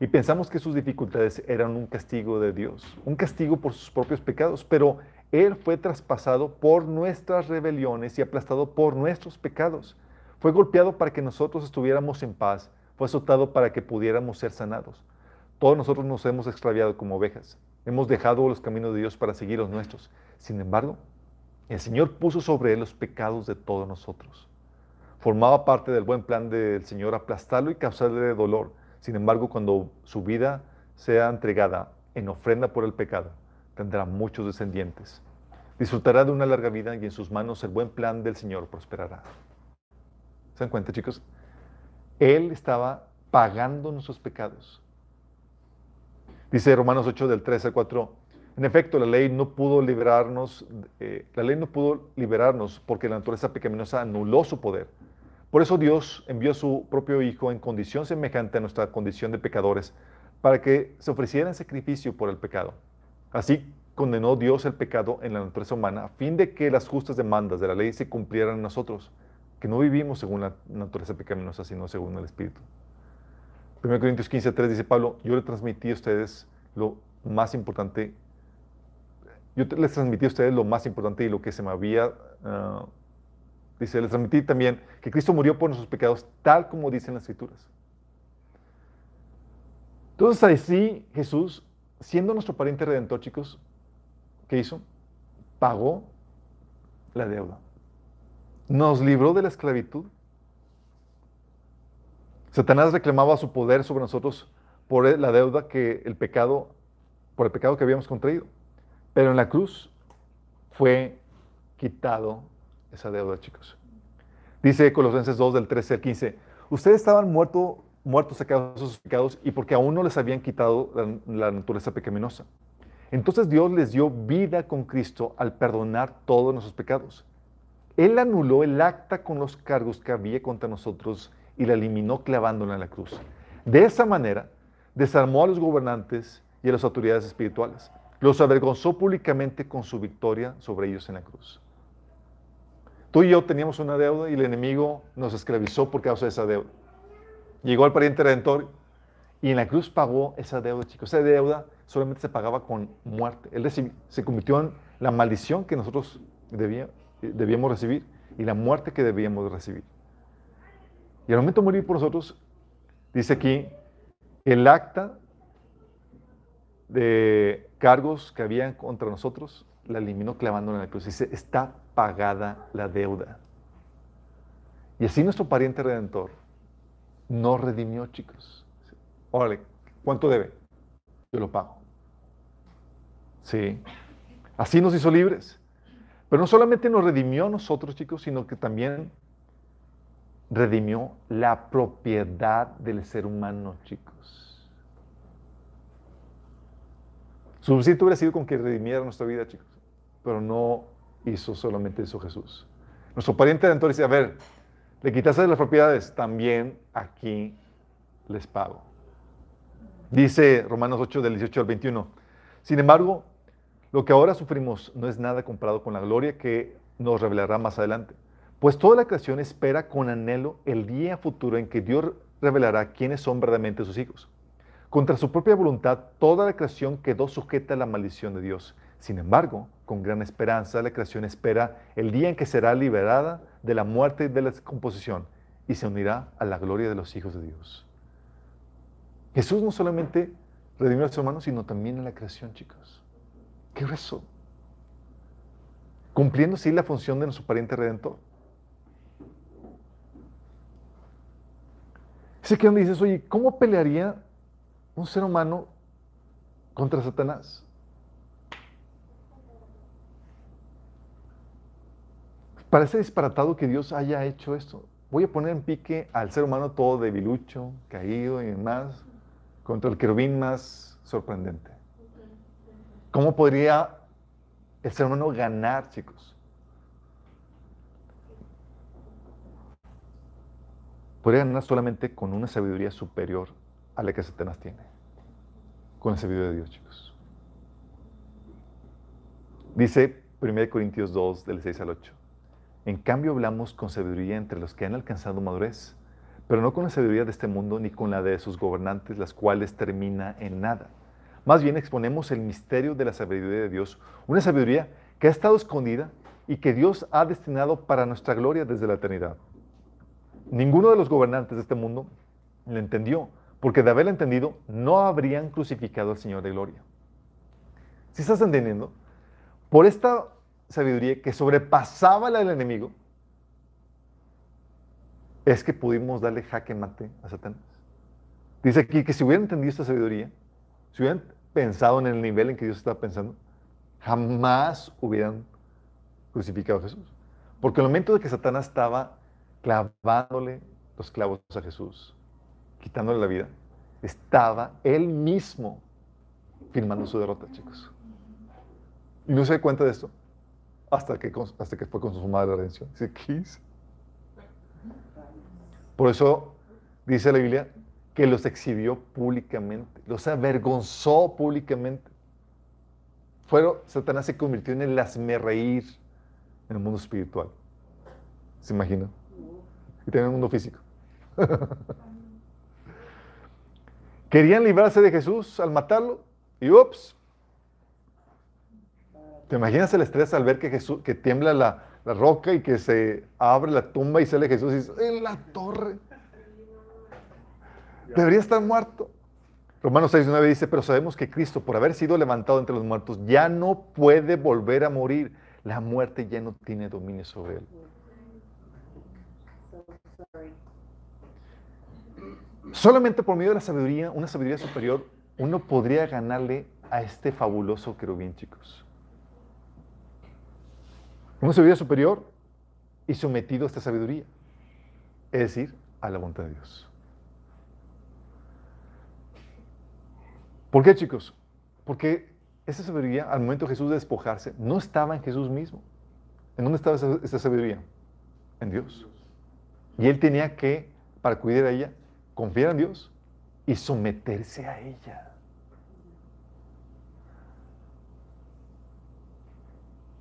Y pensamos que sus dificultades eran un castigo de Dios, un castigo por sus propios pecados, pero Él fue traspasado por nuestras rebeliones y aplastado por nuestros pecados. Fue golpeado para que nosotros estuviéramos en paz, fue azotado para que pudiéramos ser sanados. Todos nosotros nos hemos extraviado como ovejas, hemos dejado los caminos de Dios para seguir los nuestros. Sin embargo, el Señor puso sobre él los pecados de todos nosotros. Formaba parte del buen plan del Señor aplastarlo y causarle dolor. Sin embargo, cuando su vida sea entregada en ofrenda por el pecado, tendrá muchos descendientes. Disfrutará de una larga vida y en sus manos el buen plan del Señor prosperará. ¿Se dan cuenta, chicos? Él estaba pagando nuestros pecados. Dice Romanos 8 del 13 al 4. En efecto, la ley no pudo liberarnos, eh, la ley no pudo liberarnos porque la naturaleza pecaminosa anuló su poder. Por eso Dios envió a su propio Hijo en condición semejante a nuestra condición de pecadores para que se ofreciera en sacrificio por el pecado. Así condenó Dios el pecado en la naturaleza humana a fin de que las justas demandas de la ley se cumplieran en nosotros, que no vivimos según la naturaleza pecaminosa, sino según el Espíritu. 1 Corintios 15, 3 dice Pablo, yo le transmití a ustedes lo más importante, yo les transmití a ustedes lo más importante y lo que se me había, ah, dice, les transmití también que Cristo murió por nuestros pecados, tal como dicen las Escrituras. Entonces así Jesús, siendo nuestro pariente redentor, chicos, ¿qué hizo? Pagó la deuda. Nos libró de la esclavitud. Satanás reclamaba su poder sobre nosotros por la deuda que el pecado, por el pecado que habíamos contraído. Pero en la cruz fue quitado esa deuda, chicos. Dice Colosenses 2 del 13 al 15, ustedes estaban muertos muertos sus pecados y porque aún no les habían quitado la, naturaleza pecaminosa. Entonces Dios les dio vida con Cristo al perdonar todos nuestros pecados. Él anuló el acta con los cargos que había contra nosotros y la eliminó clavándola en la cruz. De esa manera, desarmó a los gobernantes y a las autoridades espirituales. Los avergonzó públicamente con su victoria sobre ellos en la cruz. Tú y yo teníamos una deuda y el enemigo nos esclavizó por causa de esa deuda. Llegó al pariente redentor y en la cruz pagó esa deuda, chicos. Esa deuda solamente se pagaba con muerte. Él se convirtió en la maldición que nosotros debíamos recibir y la muerte que debíamos recibir. Y al momento de morir por nosotros, dice aquí, el acta de cargos que habían contra nosotros la eliminó clavándola en la cruz. Dice, está pagada la deuda. Y así nuestro pariente redentor no redimió, chicos. Órale, ¿cuánto debe? Yo lo pago. Sí. Así nos hizo libres. Pero no solamente nos redimió a nosotros, chicos, sino que también redimió la propiedad del ser humano, chicos. Suficiente hubiera sido con que redimiera nuestra vida, chicos. Pero no hizo solamente eso Jesús. Nuestro pariente redentor dice, a ver, le quitaste las propiedades, también aquí les pago. Dice Romanos 8 del 18 al 21. Sin embargo, lo que ahora sufrimos no es nada comparado con la gloria que nos revelará más adelante. Pues toda la creación espera con anhelo el día futuro en que Dios revelará quiénes son verdaderamente sus hijos. Contra su propia voluntad, toda la creación quedó sujeta a la maldición de Dios. Sin embargo, con gran esperanza, la creación espera el día en que será liberada de la muerte y de la descomposición y se unirá a la gloria de los hijos de Dios. Jesús no solamente redimió a su hermano, sino también a la creación, chicos. ¿Qué eso? Cumpliendo así la función de nuestro pariente redentor. Ese que donde dices, oye, ¿cómo pelearía un ser humano contra Satanás? Parece disparatado que Dios haya hecho esto. Voy a poner en pique al ser humano todo debilucho, caído y demás, contra el querubín más sorprendente. ¿Cómo podría el ser humano ganar, chicos? Podría ganar solamente con una sabiduría superior a la que Satanás tiene. Con la sabiduría de Dios, chicos. Dice 1 Corintios 2, del 6 al 8. En cambio hablamos con sabiduría entre los que han alcanzado madurez, pero no con la sabiduría de este mundo ni con la de sus gobernantes, las cuales termina en nada. Más bien exponemos el misterio de la sabiduría de Dios, una sabiduría que ha estado escondida y que Dios ha destinado para nuestra gloria desde la eternidad. Ninguno de los gobernantes de este mundo le entendió, porque de haberlo entendido no habrían crucificado al Señor de gloria. ¿Sí estás entendiendo? Por esta sabiduría que sobrepasaba la del enemigo, es que pudimos darle jaque mate a Satanás. Dice aquí que si hubieran entendido esta sabiduría, si hubieran pensado en el nivel en que Dios estaba pensando, jamás hubieran crucificado a Jesús. Porque el momento de que Satanás estaba clavándole los clavos a Jesús, quitándole la vida, estaba él mismo firmando su derrota, chicos. Y no se da cuenta de esto hasta que, hasta que fue consumada la redención. Dice, ¿qué Por eso dice la Biblia que los exhibió públicamente, los avergonzó públicamente. fueron, Satanás se convirtió en el reír en el mundo espiritual. ¿Se imagina? Y también en el mundo físico. Querían librarse de Jesús al matarlo y ups. ¿Te imaginas el estrés al ver que, Jesús, que tiembla la, la roca y que se abre la tumba y sale Jesús y dice, en la torre? Debería estar muerto. Romanos 6.9 dice, pero sabemos que Cristo, por haber sido levantado entre los muertos, ya no puede volver a morir. La muerte ya no tiene dominio sobre él. Solamente por medio de la sabiduría, una sabiduría superior, uno podría ganarle a este fabuloso querubín, chicos. Una sabiduría superior y sometido a esta sabiduría, es decir, a la voluntad de Dios. ¿Por qué, chicos? Porque esa sabiduría, al momento de Jesús de despojarse, no estaba en Jesús mismo. ¿En dónde estaba esa, sabiduría? En Dios. Y él tenía que, para cuidar a ella, confiar en Dios y someterse a ella.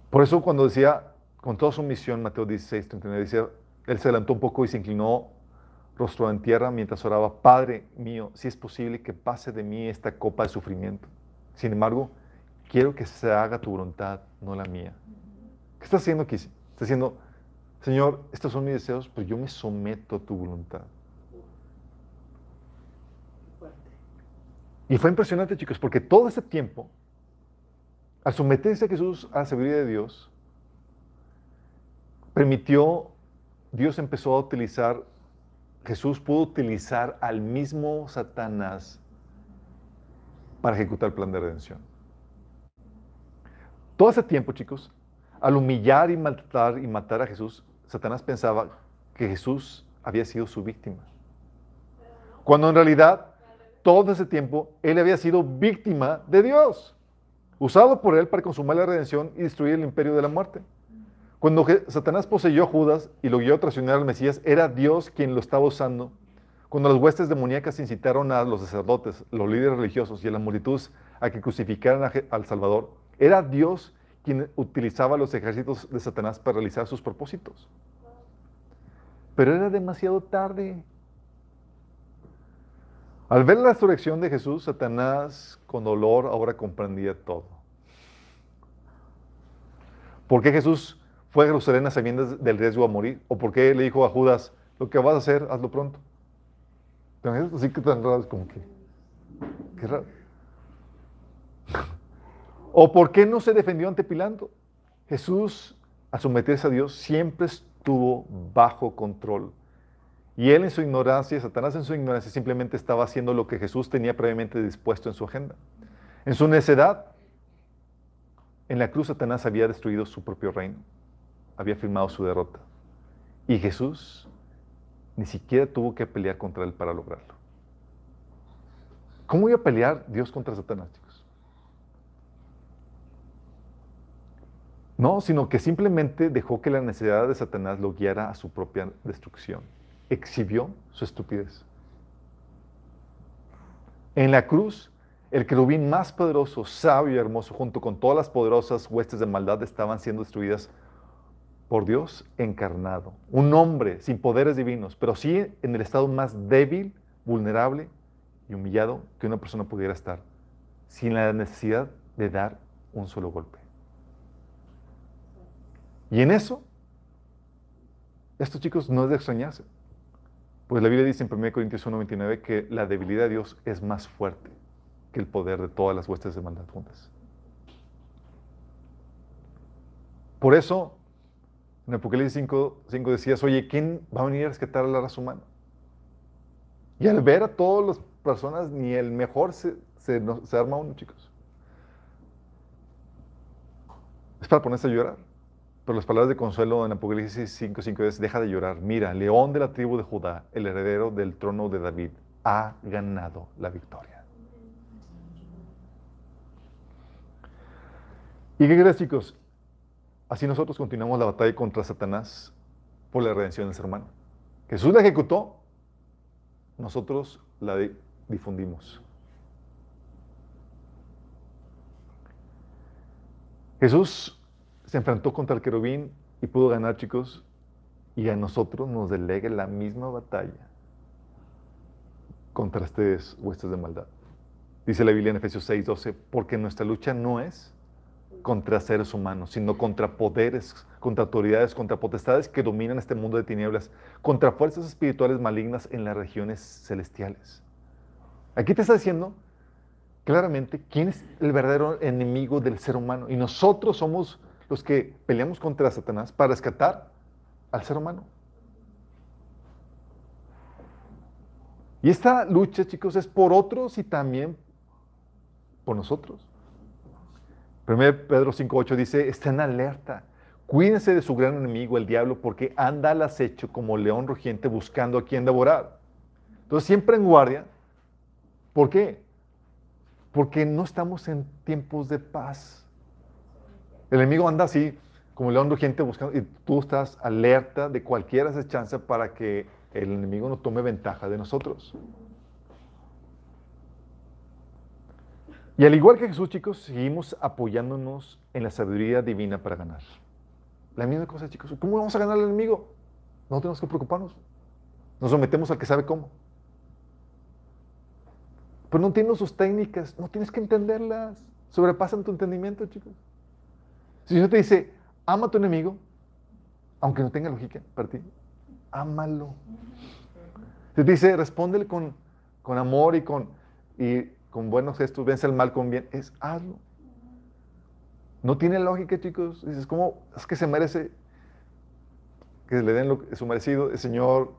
Por eso cuando decía, con toda su misión, Mateo 16, 39, decía, él se adelantó un poco y se inclinó rostro en tierra mientras oraba, Padre mío, si es posible que pase de mí esta copa de sufrimiento. Sin embargo, quiero que se haga tu voluntad, no la mía. ¿Qué está haciendo aquí? Está diciendo, Señor, estos son mis deseos, pero yo me someto a tu voluntad. Y fue impresionante, chicos, porque todo ese tiempo, al someterse a Jesús a la sabiduría de Dios, permitió, Dios empezó a utilizar, Jesús pudo utilizar al mismo Satanás para ejecutar el plan de redención. Todo ese tiempo, chicos, al humillar y maltratar y matar a Jesús, Satanás pensaba que Jesús había sido su víctima. Cuando en realidad, todo ese tiempo, él había sido víctima de Dios, usado por él para consumar la redención y destruir el imperio de la muerte. Cuando Satanás poseyó a Judas y lo guió a traicionar al Mesías, era Dios quien lo estaba usando. Cuando las huestes demoníacas incitaron a los sacerdotes, los líderes religiosos y a las multitudes a que crucificaran al Salvador, era Dios quien utilizaba los ejércitos de Satanás para realizar sus propósitos. Pero era demasiado tarde. Al ver la resurrección de Jesús, Satanás con dolor ahora comprendía todo. ¿Por qué Jesús fue a Jerusalén a sabiendas del riesgo a morir? ¿O por qué le dijo a Judas, lo que vas a hacer, hazlo pronto? Así que tan raro, como que, qué raro. ¿O por qué no se defendió ante Pilato? Jesús, al someterse a Dios, siempre estuvo bajo control. Y él en su ignorancia, Satanás en su ignorancia, simplemente estaba haciendo lo que Jesús tenía previamente dispuesto en su agenda. En su necedad, en la cruz Satanás había destruido su propio reino, había firmado su derrota. Y Jesús ni siquiera tuvo que pelear contra él para lograrlo. ¿Cómo iba a pelear Dios contra Satanás, No, sino que simplemente dejó que la necesidad de Satanás lo guiara a su propia destrucción. Exhibió su estupidez. En la cruz, el querubín más poderoso, sabio y hermoso, junto con todas las poderosas huestes de maldad, estaban siendo destruidas por Dios encarnado. Un hombre sin poderes divinos, pero sí en el estado más débil, vulnerable y humillado que una persona pudiera estar, sin la necesidad de dar un solo golpe. Y en eso, estos chicos no es de extrañarse. Pues la Biblia dice en 1 Corintios 1:29 que la debilidad de Dios es más fuerte que el poder de todas las huestes de maldad juntas. Por eso, en Apocalipsis 5, 5 decías, oye, ¿quién va a venir a rescatar a la raza humana? Y al ver a todas las personas, ni el mejor se, se, se arma uno, chicos. Es para ponerse a llorar. Pero las palabras de consuelo en Apocalipsis 5.5 es, deja de llorar. Mira, león de la tribu de Judá, el heredero del trono de David, ha ganado la victoria. ¿Y qué crees, chicos? Así nosotros continuamos la batalla contra Satanás por la redención del ser humano. Jesús la ejecutó, nosotros la difundimos. Jesús se enfrentó contra el querubín y pudo ganar, chicos, y a nosotros nos delegue la misma batalla contra estas huestes de maldad. Dice la Biblia en Efesios 6:12, porque nuestra lucha no es contra seres humanos, sino contra poderes, contra autoridades, contra potestades que dominan este mundo de tinieblas, contra fuerzas espirituales malignas en las regiones celestiales. Aquí te está diciendo claramente quién es el verdadero enemigo del ser humano. Y nosotros somos los que peleamos contra Satanás para rescatar al ser humano. Y esta lucha, chicos, es por otros y también por nosotros. 1 Pedro 5.8 dice, estén alerta, cuídense de su gran enemigo, el diablo, porque anda al acecho como león rugiente buscando a quien devorar. Entonces, siempre en guardia. ¿Por qué? Porque no estamos en tiempos de paz. El enemigo anda así, como león rugiente buscando, y tú estás alerta de cualquier acechanza para que el enemigo no tome ventaja de nosotros. Y al igual que Jesús, chicos, seguimos apoyándonos en la sabiduría divina para ganar. La misma cosa, chicos. ¿Cómo vamos a ganar al enemigo? No tenemos que preocuparnos. Nos sometemos al que sabe cómo. Pero no entiendo sus técnicas, no tienes que entenderlas. Sobrepasan tu entendimiento, chicos. Si Dios te dice, ama a tu enemigo, aunque no tenga lógica para ti, ámalo. Si te dice, respóndele con, con amor y con, y con buenos gestos, vence el mal con bien, es hazlo. No tiene lógica, chicos. Dices, ¿cómo es que se merece que le den lo, su merecido? El Señor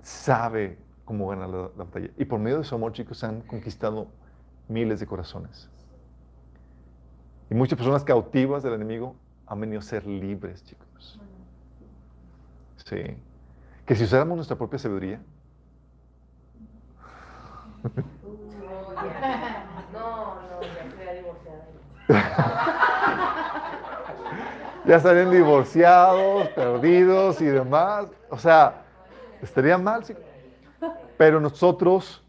sabe cómo ganar la, la, batalla. Y por medio de su amor, chicos, han conquistado miles de corazones. Y muchas personas cautivas del enemigo han venido a ser libres, chicos. Sí. Que si usáramos nuestra propia sabiduría, no, no, ya estarían divorciados, perdidos y demás. O sea, estaría mal, sí. Pero nosotros,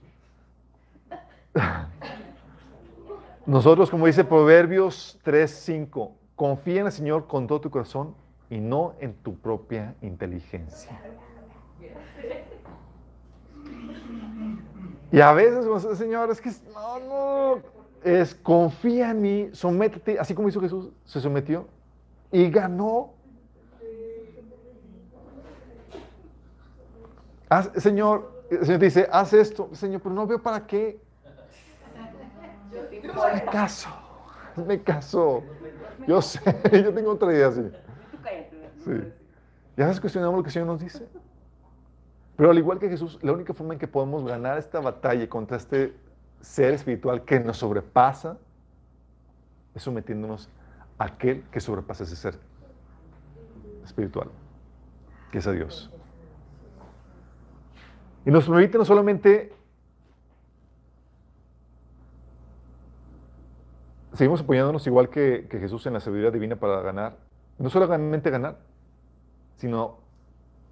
nosotros, como dice Proverbios 3:5, confía en el Señor con todo tu corazón y no en tu propia inteligencia. Y a veces, Señor, es que no, no, es confía en mí, sométete, así como hizo Jesús, se sometió y ganó. Señor, el Señor dice, haz esto, Señor, pero no veo para qué. Me caso, me caso. Yo sé, yo tengo otra idea así. Sí. Y a veces cuestionamos lo que el Señor nos dice. Pero al igual que Jesús, la única forma en que podemos ganar esta batalla contra este ser espiritual que nos sobrepasa es sometiéndonos a aquel que sobrepasa ese ser espiritual, que es a Dios. Y nos permite no solamente seguimos apoyándonos igual que, Jesús en la sabiduría divina para ganar, no solamente ganar, sino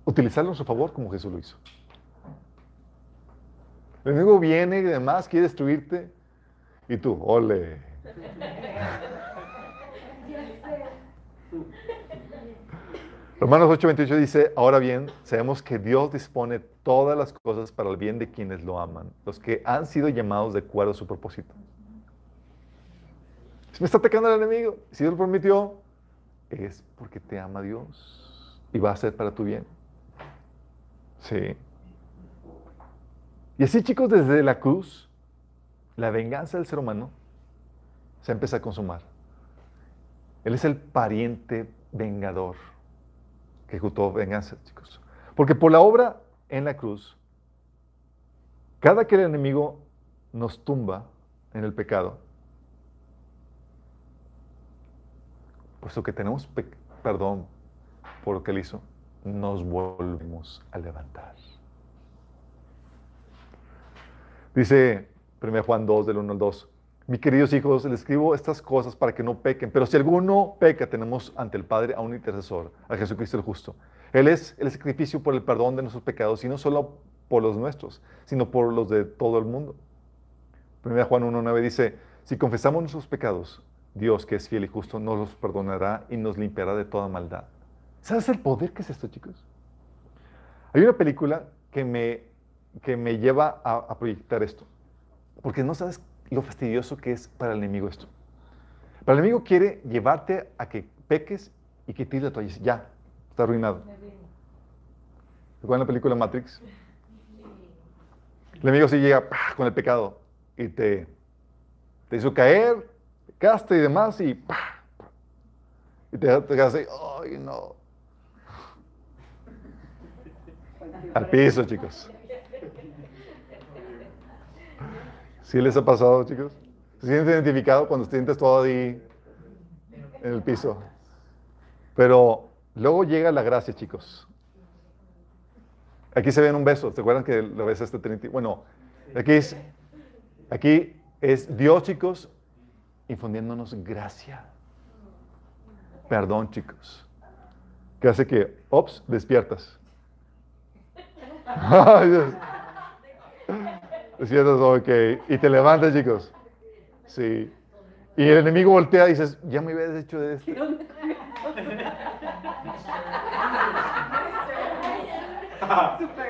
utilizarlo a su favor como Jesús lo hizo. El enemigo viene y demás, quiere destruirte, y tú, ole. Romanos 8:28 dice, ahora bien, sabemos que Dios dispone todas las cosas para el bien de quienes lo aman, los que han sido llamados de acuerdo a su propósito. Si me está atacando el enemigo, si Dios lo permitió, es porque te ama Dios y va a ser para tu bien. Sí. Y así, chicos, desde la cruz, la venganza del ser humano se empieza a consumar. Él es el pariente vengador que ejecutó venganza, chicos. Porque por la obra en la cruz, cada que el enemigo nos tumba en el pecado, puesto que tenemos perdón por lo que él hizo, nos volvemos a levantar. Dice 1 Juan 2, del 1 al 2. Mis queridos hijos, les escribo estas cosas para que no pequen, pero si alguno peca, tenemos ante el Padre a un intercesor, a Jesucristo el justo. Él es el sacrificio por el perdón de nuestros pecados, y no solo por los nuestros, sino por los de todo el mundo. 1 Juan 1, 9 dice, si confesamos nuestros pecados, Dios, que es fiel y justo, nos los perdonará y nos limpiará de toda maldad. ¿Sabes el poder que es esto, chicos? Hay una película que me, que me lleva a, a proyectar esto, porque no sabes lo fastidioso que es para el enemigo esto. Para el enemigo quiere llevarte a que peques y que tires la toalla. Ya, está arruinado. ¿Recuerdan la película Matrix? El enemigo sí llega ¡pah! con el pecado y te, te hizo caer, pecaste y demás y ¡pah! Y te, quedas así, ¡ay no! Al piso, chicos. ¿Sí les ha pasado, chicos? ¿Se sienten identificados cuando te sientes todo ahí en el piso? Pero luego llega la gracia, chicos. Aquí se ve en un beso. ¿Se acuerdan que lo ves este Trinity? Bueno, aquí es, aquí es Dios, chicos, infundiéndonos gracia. Perdón, chicos. Que hace que, ops, despiertas. Despiertas, ok. Y te levantas, chicos. Sí. Y el enemigo voltea y dices, ya me hubieras hecho de este.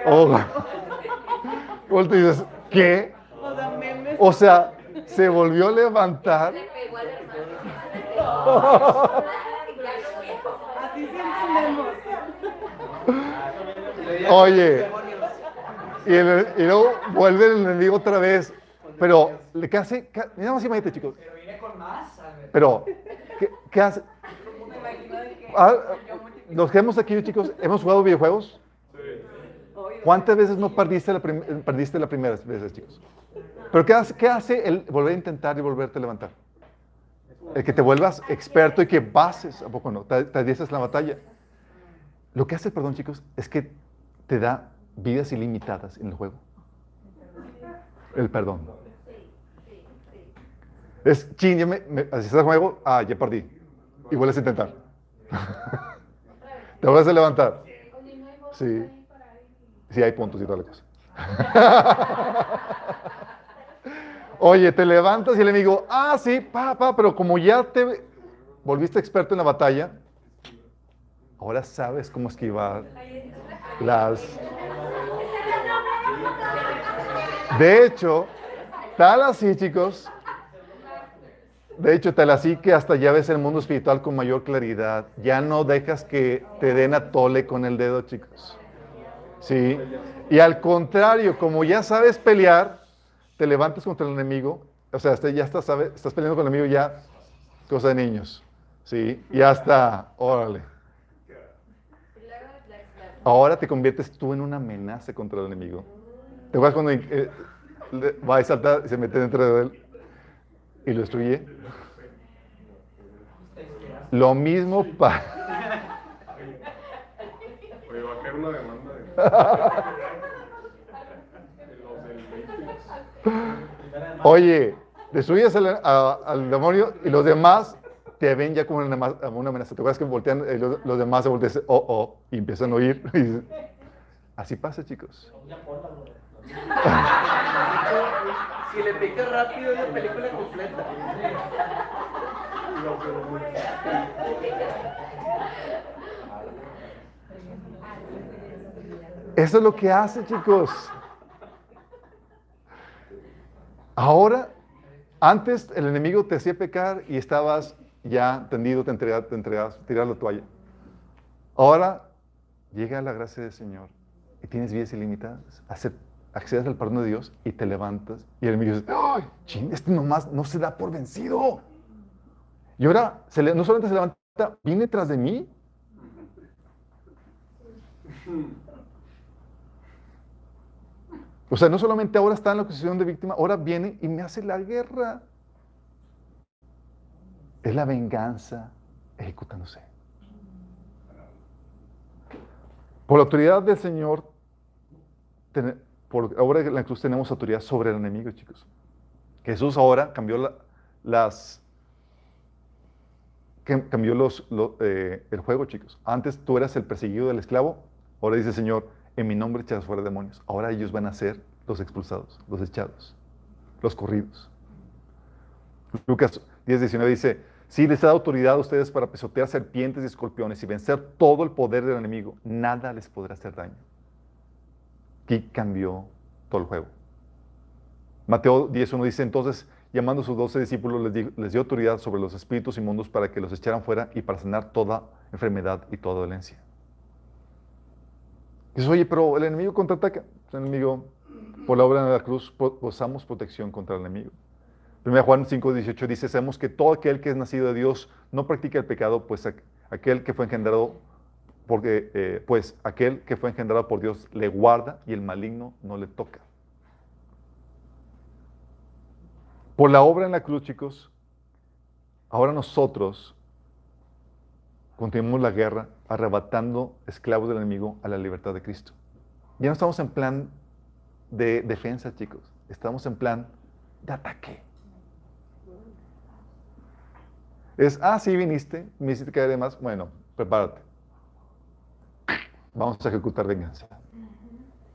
Oh. Voltea y dices, ¿qué? O sea, se volvió a levantar. Oye, y, el- y luego vuelve el enemigo otra vez. Pero, ¿qué hace? ¿Qué- Nada más imagínate, chicos. Pero viene con más, a ver. Pero, ¿qué, qué hace? Ah, yo multiplico. los que hemos aquí, chicos, ¿hemos jugado videojuegos? Obvio. ¿Cuántas veces no perdiste la, perdiste la primera vez, chicos? Pero ¿qué hace, qué hace el volver a intentar y volverte a levantar? El que te vuelvas experto y que bases, ¿a poco no? Te, te la batalla. Lo que hace el perdón, chicos, es que te da vidas ilimitadas en el juego. El perdón. Es, ching, ya me, me así el juego, ah, ya perdí. Y vuelves a intentar. te vuelves a levantar. Sí. Sí, hay puntos y toda la cosa. Oye, te levantas y el enemigo, ah, sí, pa, pa, pero como ya te volviste experto en la batalla, ahora sabes cómo esquivar las... De hecho, tal así, chicos, de hecho, tal así que hasta ya ves el mundo espiritual con mayor claridad. Ya no dejas que te den a tole con el dedo, chicos. Sí. Y al contrario, como ya sabes pelear, te levantas contra el enemigo. O sea, ya estás, sabe- estás peleando con el enemigo ya, cosa de niños. Sí. Y hasta, órale. Ahora te conviertes tú en una amenaza contra el enemigo. ¿Te acuerdas cuando eh, va y salta y se mete dentro de él y lo destruye? Lo mismo para... Oye, va a caer una demanda de, de los del 20. Oye, destruyes al, a- al demonio y los demás te ven ya como una, amenaza. ¿Te acuerdas que voltean, eh, los, los demás se voltean y dicen, oh, oh, y empiezan a oír? Y dicen, Así pasa, chicos. Si le picas rápido es la película completa. Eso es lo que hace, chicos. Ahora, antes el enemigo te hacía pecar y estabas ya tendido, te entregabas, te entregabas, tiras la toalla. Ahora llega la gracia del Señor y tienes vidas ilimitadas. Accedes al perdón de Dios y te levantas y el enemigo dice, ¡ay, chin, este nomás no se da por vencido! Y ahora no solamente se levanta, viene tras de mí. O sea, no solamente ahora está en la posición de víctima, ahora viene y me hace la guerra. Es la venganza ejecutándose. Por la autoridad del Señor, por ahora en la cruz tenemos autoridad sobre el enemigo, chicos. Jesús ahora cambió la- las cambió los, lo- eh, el juego, chicos. Antes tú eras el perseguido del esclavo, ahora dice el Señor, en mi nombre echas fuera demonios. Ahora ellos van a ser los expulsados, los echados, los corridos. Lucas 10, 19 dice, Sí, les da autoridad a ustedes para pisotear serpientes y escorpiones y vencer todo el poder del enemigo. Nada les podrá hacer daño. Aquí cambió todo el juego. Mateo 10.1 dice, entonces, llamando a sus doce discípulos, les, les dio autoridad sobre los espíritus inmundos para que los echaran fuera y para sanar toda enfermedad y toda dolencia. Dices, oye, pero el enemigo contraataca. El enemigo, por la obra de la cruz, po- gozamos protección contra el enemigo. 1 Juan 5.18 dice, sabemos que todo aquel que es nacido de Dios no practica el pecado, pues aqu- aquel que fue engendrado, porque, eh, pues aquel que fue engendrado por Dios le guarda y el maligno no le toca. Por la obra en la cruz, chicos, ahora nosotros continuamos la guerra arrebatando esclavos del enemigo a la libertad de Cristo. Ya no estamos en plan de defensa, chicos. Estamos en plan de ataque. Es, ah, sí, viniste, me hiciste caer de más. Bueno, prepárate. Vamos a ejecutar venganza.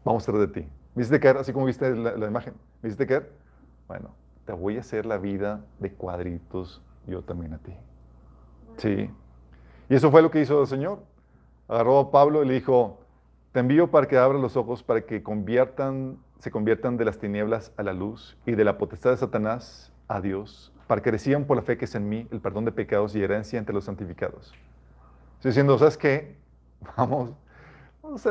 Vamos a hacer de ti. ¿Me hiciste caer así como viste la, la imagen? ¿Me hiciste caer? Bueno, te voy a hacer la vida de cuadritos yo también a ti. Sí. Y eso fue lo que hizo el Señor. Agarró a Pablo y le dijo, te envío para que abras los ojos, para que se conviertan de las tinieblas a la luz y de la potestad de Satanás a Dios, para que reciban por la fe que es en mí el perdón de pecados y herencia entre los santificados. Estoy diciendo, ¿sabes qué? Vamos, vamos a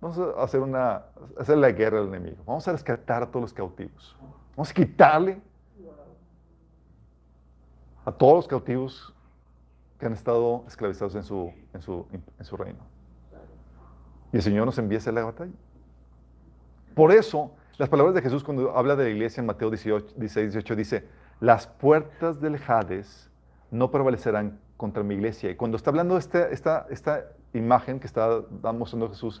vamos a hacer una, hacer la guerra al enemigo. Vamos a rescatar a todos los cautivos. Vamos a quitarle a todos los cautivos que han estado esclavizados en su, en su, en su reino. Y el Señor nos envía a hacer la batalla. Por eso, las palabras de Jesús cuando habla de la iglesia en Mateo 18, 16, 18 dice, las puertas del Hades no prevalecerán contra mi iglesia. Y cuando está hablando de este- esta, esta imagen que está mostrando Jesús,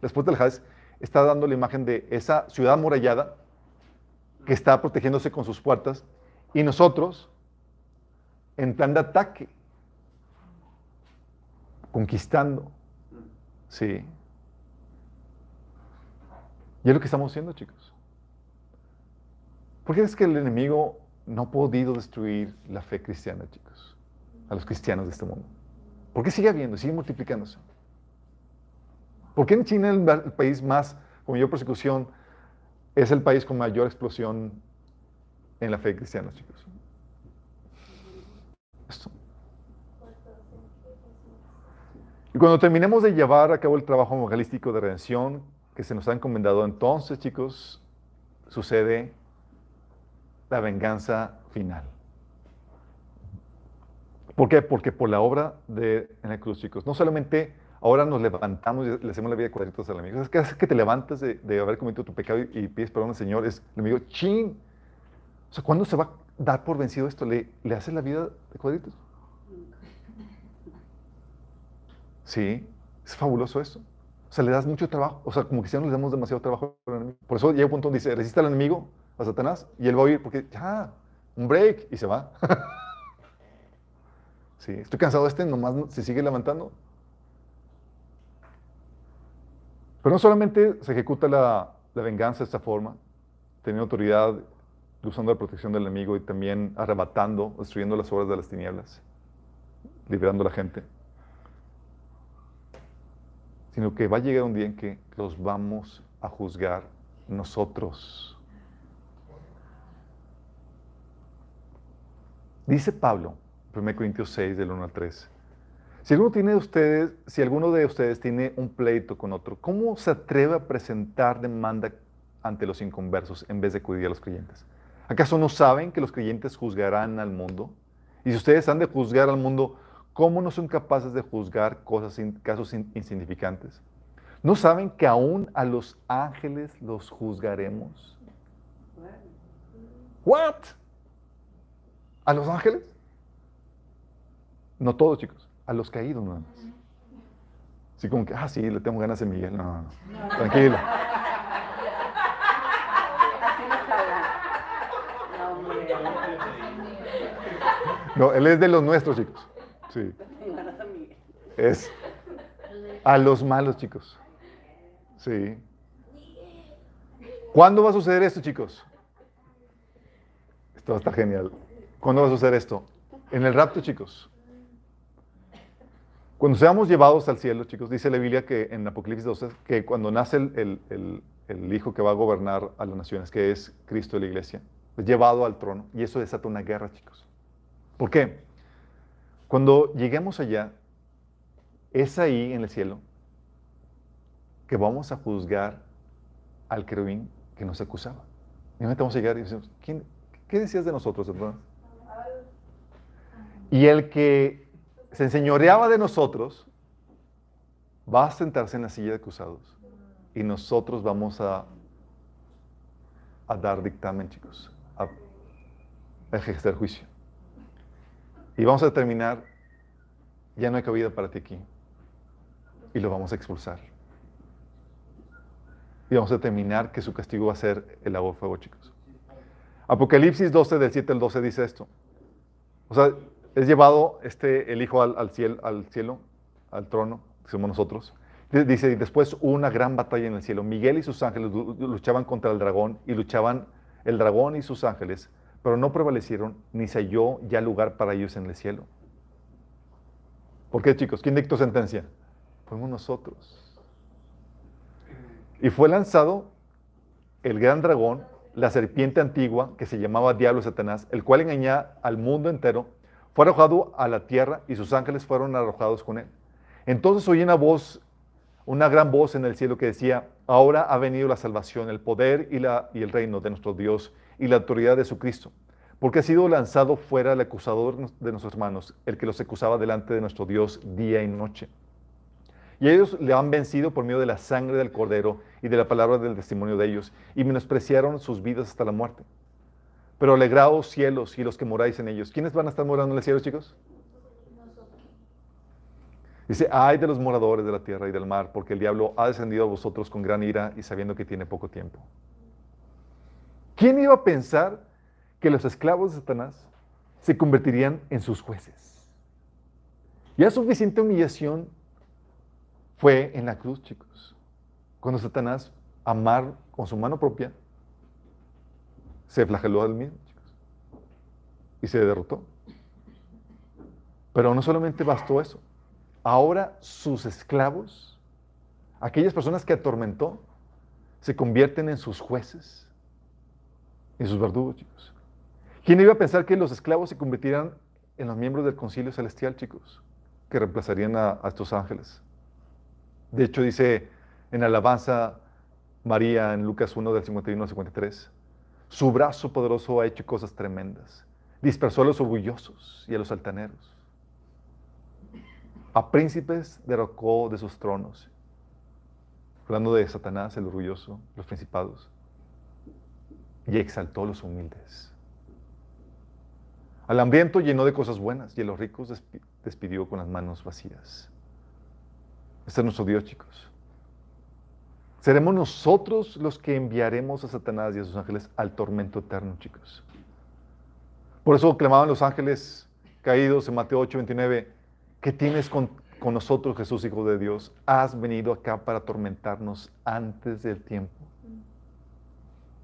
las puertas del Hades está dando la imagen de esa ciudad amurallada que está protegiéndose con sus puertas y nosotros en plan de ataque, conquistando. Sí. Y es lo que estamos haciendo, chicos. ¿Por qué es que el enemigo no ha podido destruir la fe cristiana, chicos? A los cristianos de este mundo. ¿Por qué sigue habiendo, sigue multiplicándose? ¿Por qué en China, el, el país más con mayor persecución, es el país con mayor explosión en la fe cristiana, chicos? Y cuando terminemos de llevar a cabo el trabajo evangelístico de redención que se nos ha encomendado, entonces, chicos, sucede la venganza final. ¿Por qué? Porque por la obra de en la cruz, chicos, no solamente ahora nos levantamos y le hacemos la vida de cuadritos al amigo, es que, es que te levantas de, haber cometido tu pecado y, y pides perdón al Señor, es el amigo, chin. O sea, ¿cuándo se va a dar por vencido esto? ¿Le, le haces la vida de cuadritos? Sí, es fabuloso eso. O sea, le das mucho trabajo. O sea, como cristianos le damos demasiado trabajo al enemigo. Por eso llega un punto donde dice, resiste al enemigo, a Satanás, y él va a oír porque, ya, un break, y se va. sí, estoy cansado de este, nomás no- se sigue levantando. Pero no solamente se ejecuta la, la venganza de esta forma, teniendo autoridad, usando la protección del enemigo y también arrebatando, destruyendo las obras de las tinieblas, liberando a la gente sino que va a llegar un día en que los vamos a juzgar nosotros. Dice Pablo, 1 Corintios 6, del 1 al 3. Si alguno, tiene de ustedes, si alguno de ustedes tiene un pleito con otro, ¿cómo se atreve a presentar demanda ante los inconversos en vez de acudir a los creyentes? ¿Acaso no saben que los creyentes juzgarán al mundo? Y si ustedes han de juzgar al mundo, ¿cómo no son capaces de juzgar cosas, casos in- insignificantes? ¿No saben que aún a los ángeles los juzgaremos? ¿What? ¿A los ángeles? No todos, chicos. A los caídos nada más. Así como que, ah, sí, le tengo ganas a Miguel. No, no, no. Tranquilo. No, él es de los nuestros, chicos. Sí. Es a los malos, chicos. Sí. ¿Cuándo va a suceder esto, chicos? Esto va a estar genial. ¿Cuándo va a suceder esto? En el rapto, chicos. Cuando seamos llevados al cielo, chicos, dice la Biblia que en Apocalipsis 12, que cuando nace el, el- el- el Hijo que va a gobernar a las naciones, que es Cristo de la iglesia, es llevado al trono y eso desata una guerra, chicos. ¿Por qué? Cuando lleguemos allá, es ahí en el cielo que vamos a juzgar al querubín que nos acusaba. Y vamos a llegar y decimos, ¿quién, ¿qué decías de nosotros, hermano? Y el que se enseñoreaba de nosotros va a sentarse en la silla de acusados. Y nosotros vamos a, dar dictamen, chicos, a ejercer juicio. Y vamos a determinar, ya no hay cabida para ti aquí. Y lo vamos a expulsar. Y vamos a determinar que su castigo va a ser el agua de fuego, chicos. Apocalipsis 12, del 7 al 12 dice esto. O sea, es llevado este, el Hijo al, cielo, al cielo, al trono, que somos nosotros. Dice, y después una gran batalla en el cielo. Miguel y sus ángeles lu- luchaban contra el dragón y luchaban el dragón y sus ángeles, pero no prevalecieron ni se halló ya lugar para ellos en el cielo. ¿Por qué, chicos? ¿Quién dictó sentencia? Fuimos nosotros. Y fue lanzado el gran dragón, la serpiente antigua, que se llamaba Diablo Satanás, el cual engañaba al mundo entero, fue arrojado a la tierra y sus ángeles fueron arrojados con él. Entonces oí una voz, una gran voz en el cielo que decía, ahora ha venido la salvación, el poder y, la, y el reino de nuestro Dios y la autoridad de su Cristo, porque ha sido lanzado fuera el acusador de nuestros hermanos, el que los acusaba delante de nuestro Dios día y noche. Y ellos le han vencido por medio de la sangre del cordero y de la palabra del testimonio de ellos, y menospreciaron sus vidas hasta la muerte. Pero alegraos cielos y los que moráis en ellos. ¿Quiénes van a estar morando en el cielo, chicos? Dice, ay de los moradores de la tierra y del mar, porque el diablo ha descendido a vosotros con gran ira y sabiendo que tiene poco tiempo. ¿Quién iba a pensar que los esclavos de Satanás se convertirían en sus jueces? Ya suficiente humillación fue en la cruz, chicos. Cuando Satanás, amar con su mano propia, se flageló al mismo, chicos. Y se derrotó. Pero no solamente bastó eso. Ahora sus esclavos, aquellas personas que atormentó, se convierten en sus jueces, en sus verdugos, chicos. ¿Quién iba a pensar que los esclavos se convirtieran en los miembros del concilio celestial, chicos? Que reemplazarían a, a estos ángeles. De hecho, dice en alabanza María en Lucas 1 del 51 al 53, su brazo poderoso ha hecho cosas tremendas. Dispersó a los orgullosos y a los altaneros. A príncipes derrocó de sus tronos. Hablando de Satanás, el orgulloso, los principados. Y exaltó a los humildes. Al hambriento llenó de cosas buenas y a los ricos despi- despidió con las manos vacías. Este es nuestro Dios, chicos. Seremos nosotros los que enviaremos a Satanás y a sus ángeles al tormento eterno, chicos. Por eso clamaban los ángeles caídos en Mateo 8, 29, ¿qué tienes con, con nosotros, Jesús, Hijo de Dios? Has venido acá para atormentarnos antes del tiempo.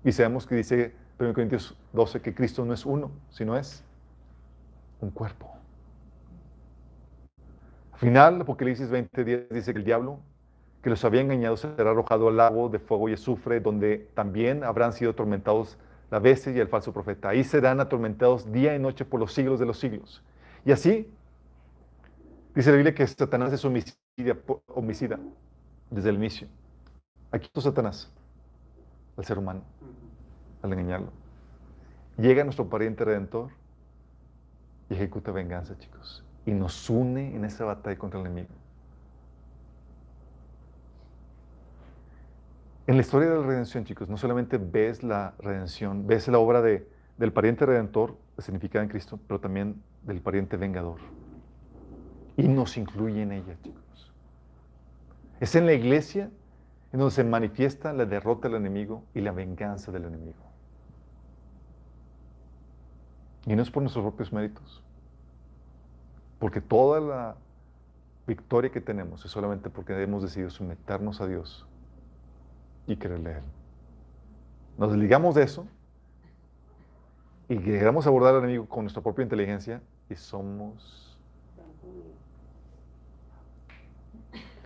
Y sabemos que dice 1 Corintios 12 que Cristo no es uno, sino es un cuerpo. Al final, Apocalipsis 20:10 dice que el diablo que los había engañado será arrojado al lago de fuego y azufre, donde también habrán sido atormentados la bestia y el falso profeta. Ahí serán atormentados día y noche por los siglos de los siglos. Y así, dice la Biblia que Satanás es homicida, homicida desde el inicio. Aquí está Satanás, al ser humano, al engañarlo. Llega nuestro pariente redentor y ejecuta venganza, chicos. Y nos une en esa batalla contra el enemigo. En la historia de la redención, chicos, no solamente ves la redención, ves la obra de, del pariente redentor, significada en Cristo, pero también del pariente vengador. Y nos incluye en ella, chicos. Es en la iglesia en donde se manifiesta la derrota del enemigo y la venganza del enemigo. Y no es por nuestros propios méritos, porque toda la victoria que tenemos es solamente porque hemos decidido someternos a Dios y creerle a Él. Nos desligamos de eso y llegamos a abordar al enemigo con nuestra propia inteligencia y somos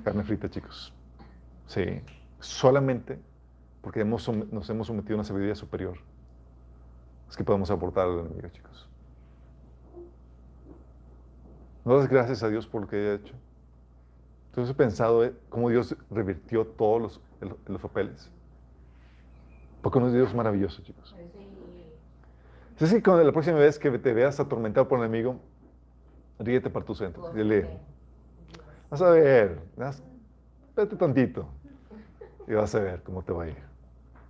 carne frita, chicos. Sí, solamente porque hemos nos hemos sometido a una sabiduría superior. Es que podemos aportar al enemigo, chicos. ¿No das gracias a Dios por lo que haya hecho? Entonces he pensado eh, cómo Dios revirtió todos los, el- los papeles. Porque no es Dios maravilloso, chicos. Es que cuando la próxima vez que te veas atormentado por un enemigo, ríete para tus centros. Dile, vas a ver, vas- vete tantito. Y vas a ver cómo te va a ir.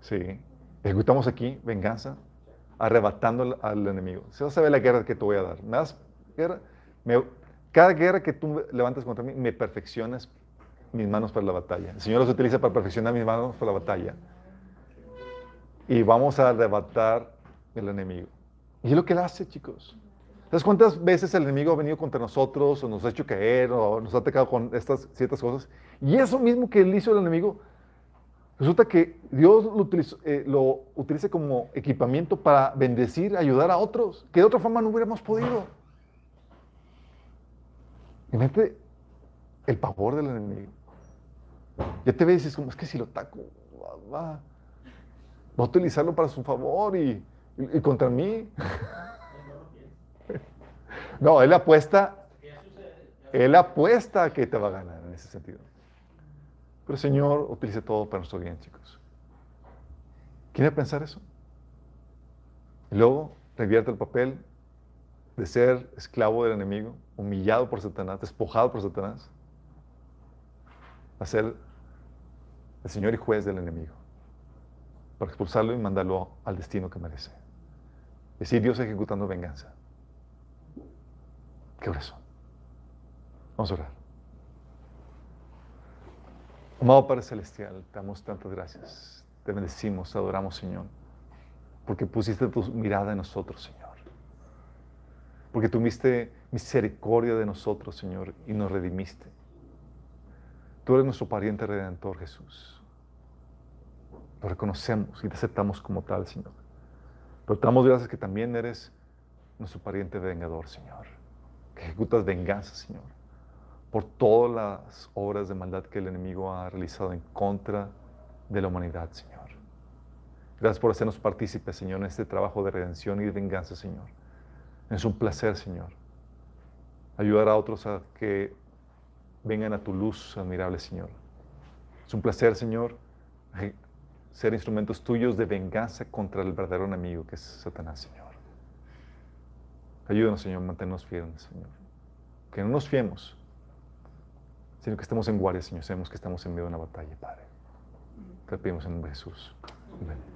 Sí. Ejecutamos aquí venganza, arrebatando al, enemigo. Si vas a ver la guerra que te voy a dar. Me guerra, cada guerra que tú levantas contra mí, me perfeccionas mis manos para la batalla. El Señor los utiliza para perfeccionar mis manos para la batalla. Y vamos a arrebatar el enemigo. Y es lo que él hace, chicos. ¿Sabes cuántas veces el enemigo ha venido contra nosotros o nos ha hecho caer o nos ha atacado con estas ciertas cosas? Y eso mismo que él hizo el enemigo, resulta que Dios lo, utilizó- eh, lo utiliza como equipamiento para bendecir, ayudar a otros, que de otra forma no hubiéramos podido. Imagínate el pavor del enemigo. Ya te ves y dices, como, es que si lo ataco, va, va, a utilizarlo para su favor y, y- contra mí. No, él apuesta, él apuesta que te va a ganar en ese sentido. Pero el Señor utiliza todo para nuestro bien, chicos. ¿Quiere pensar eso? Y luego revierte el papel de ser esclavo del enemigo, humillado por Satanás, despojado por Satanás, a ser el Señor y juez del enemigo, para expulsarlo y mandarlo al destino que merece. Es decir, Dios ejecutando venganza. Qué oración. Vamos a orar. Amado Padre Celestial, te damos tantas gracias. Te bendecimos, te adoramos, Señor. Porque pusiste tu mirada en nosotros, Señor. Porque tuviste misericordia de nosotros, Señor, y nos redimiste. Tú eres nuestro pariente redentor, Jesús. Lo reconocemos y te aceptamos como tal, Señor. Pero te damos gracias que también eres nuestro pariente vengador, Señor. Que ejecutas venganza, Señor, por todas las obras de maldad que el enemigo ha realizado en contra de la humanidad, Señor. Gracias por hacernos partícipes, Señor, en este trabajo de redención y de venganza, Señor. Es un placer, Señor, ayudar a otros a que vengan a tu luz admirable, Señor. Es un placer, Señor, eje- ser instrumentos tuyos de venganza contra el verdadero enemigo que es Satanás, Señor. Ayúdanos, Señor, mantenernos firmes, Señor. Que no nos fiemos, sino que estemos en guardia, Señor. Sabemos que estamos en medio de una batalla, Padre. Te pedimos en Jesús. Amén.